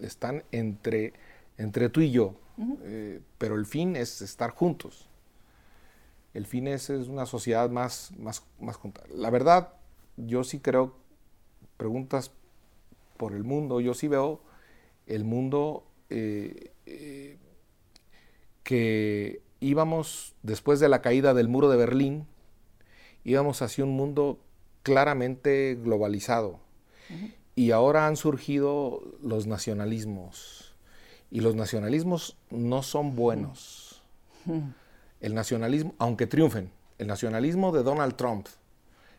están entre, entre tú y yo, eh, pero el fin es estar juntos. El fin es, es una sociedad más, más, más junta. La verdad, yo sí creo, preguntas por el mundo. Yo sí veo el mundo eh, eh, que íbamos, después de la caída del muro de Berlín, íbamos hacia un mundo claramente globalizado. Y ahora han surgido los nacionalismos. Y los nacionalismos no son buenos. El nacionalismo, aunque triunfen, el nacionalismo de Donald Trump,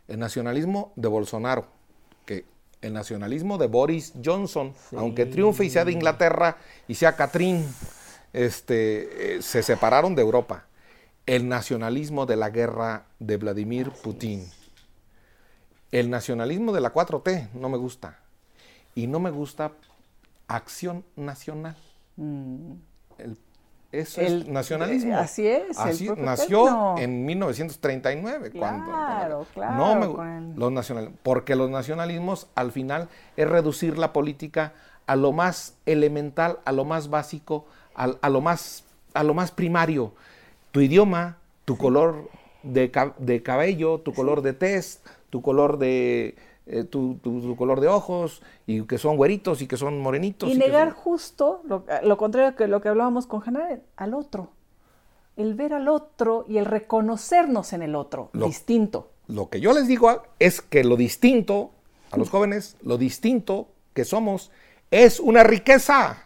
el nacionalismo de Bolsonaro, el nacionalismo de Boris Johnson, aunque triunfe y sea de Inglaterra y sea Catrín, este, eh, se separaron de Europa. El nacionalismo de la guerra de Vladimir Putin. El nacionalismo de la 4T no me gusta. Y no me gusta acción nacional. Mm. Eso es nacionalismo. así es. Así nació en 1939. Claro, cuando, claro. No los nacional, porque los nacionalismos al final es reducir la política a lo más elemental, a lo más básico, a, lo, más, a lo más primario. Tu idioma, tu color de, de, cabello, tu color de test, tu color de, eh, tu, color de ojos y que son güeritos y que son morenitos. Y, negar justo lo, contrario que lo que hablábamos con Hanna, al otro. El ver al otro y el reconocernos en el otro, distinto. Lo que yo les digo es que lo distinto, a los jóvenes, lo distinto que somos es una riqueza.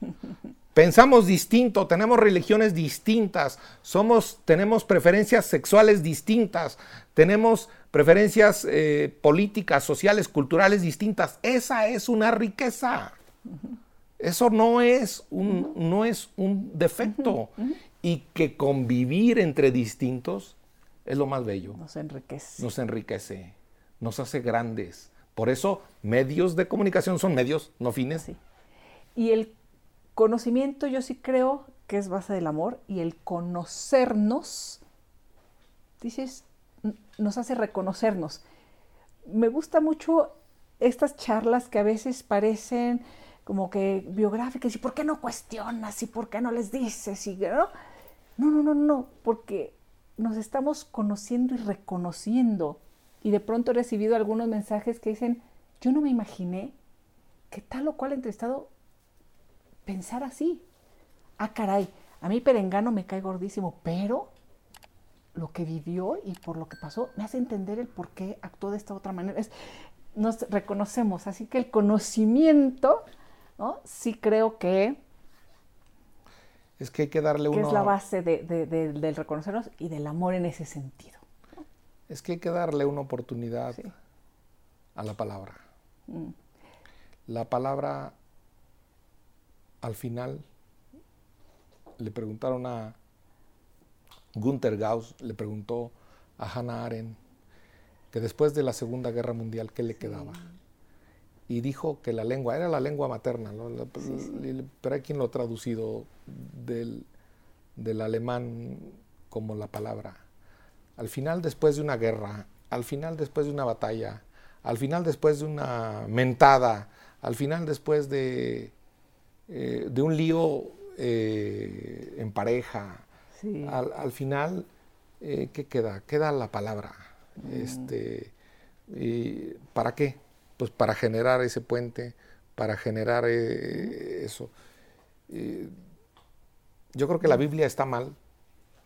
Pensamos distinto, tenemos religiones distintas, somos, tenemos preferencias sexuales distintas, tenemos preferencias eh, políticas, sociales, culturales distintas. Esa es una riqueza. Eso no es un, no es un defecto. Y que convivir entre distintos es lo más bello. Nos enriquece. Nos enriquece, nos hace grandes. Por eso medios de comunicación son medios, no fines. Y el conocimiento yo sí creo que es base del amor y el conocernos, dices, nos hace reconocernos. Me gusta mucho estas charlas que a veces parecen como que biográficas, y por qué no cuestionas, y por qué no les dices, y no, no, no, no, no, porque nos estamos conociendo y reconociendo. Y de pronto he recibido algunos mensajes que dicen, yo no me imaginé que tal o cual entrevistado pensar así. Ah, caray, a mí Perengano me cae gordísimo, pero lo que vivió y por lo que pasó me hace entender el por qué actuó de esta otra manera. Es, nos reconocemos, así que el conocimiento, ¿no? Sí creo que... Es que hay que darle uno... es la base del reconocernos y del amor en ese sentido. Es que hay que darle una oportunidad a la palabra. Mm. La palabra, al final, le preguntaron a Gunther Gauss, le preguntó a Hannah Arendt que después de la Segunda Guerra Mundial, ¿qué le quedaba? Y dijo que la lengua, era la lengua materna, pero hay quien lo ha traducido del, del alemán como la palabra. Al final, después de una guerra, al final, después de una batalla, al final, después de una mentada, al final, después de, eh, de un lío eh, en pareja, al, final, eh, ¿qué queda? Queda la palabra. Este, ¿Para qué? Pues para generar ese puente, para generar eso. yo creo que la Biblia está mal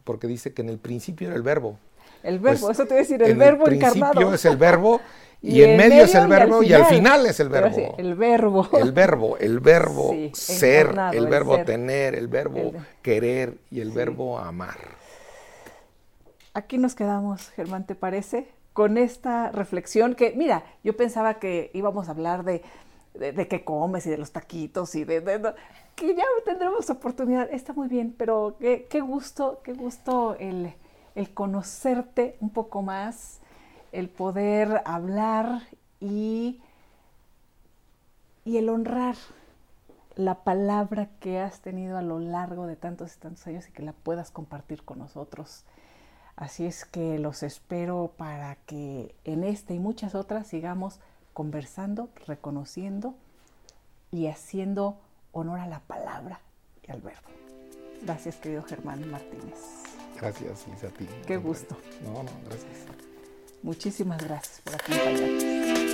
porque dice que en el principio era el verbo. El verbo, pues, eso te voy a decir, el verbo encarnado. En el principio es el verbo y, en medio, es el verbo y al final, es el verbo. el verbo. El verbo, el verbo ser, el verbo tener, el verbo querer y el verbo amar. Aquí nos quedamos, Germán, ¿te parece? Con esta reflexión que, mira, yo pensaba que íbamos a hablar de, de, qué comes y de los taquitos y de, que ya tendremos oportunidad. Está muy bien, pero qué, qué gusto, qué gusto el, el conocerte un poco más el poder hablar y, y el honrar la palabra que has tenido a lo largo de tantos y tantos años y que la puedas compartir con nosotros. Así es que los espero para que en esta y muchas otras sigamos conversando, reconociendo y haciendo honor a la palabra y al verbo. Gracias, querido Germán Martínez. Gracias, Lisa, a ti. Qué gusto. No, no, gracias. Muchísimas gracias por acompañarnos.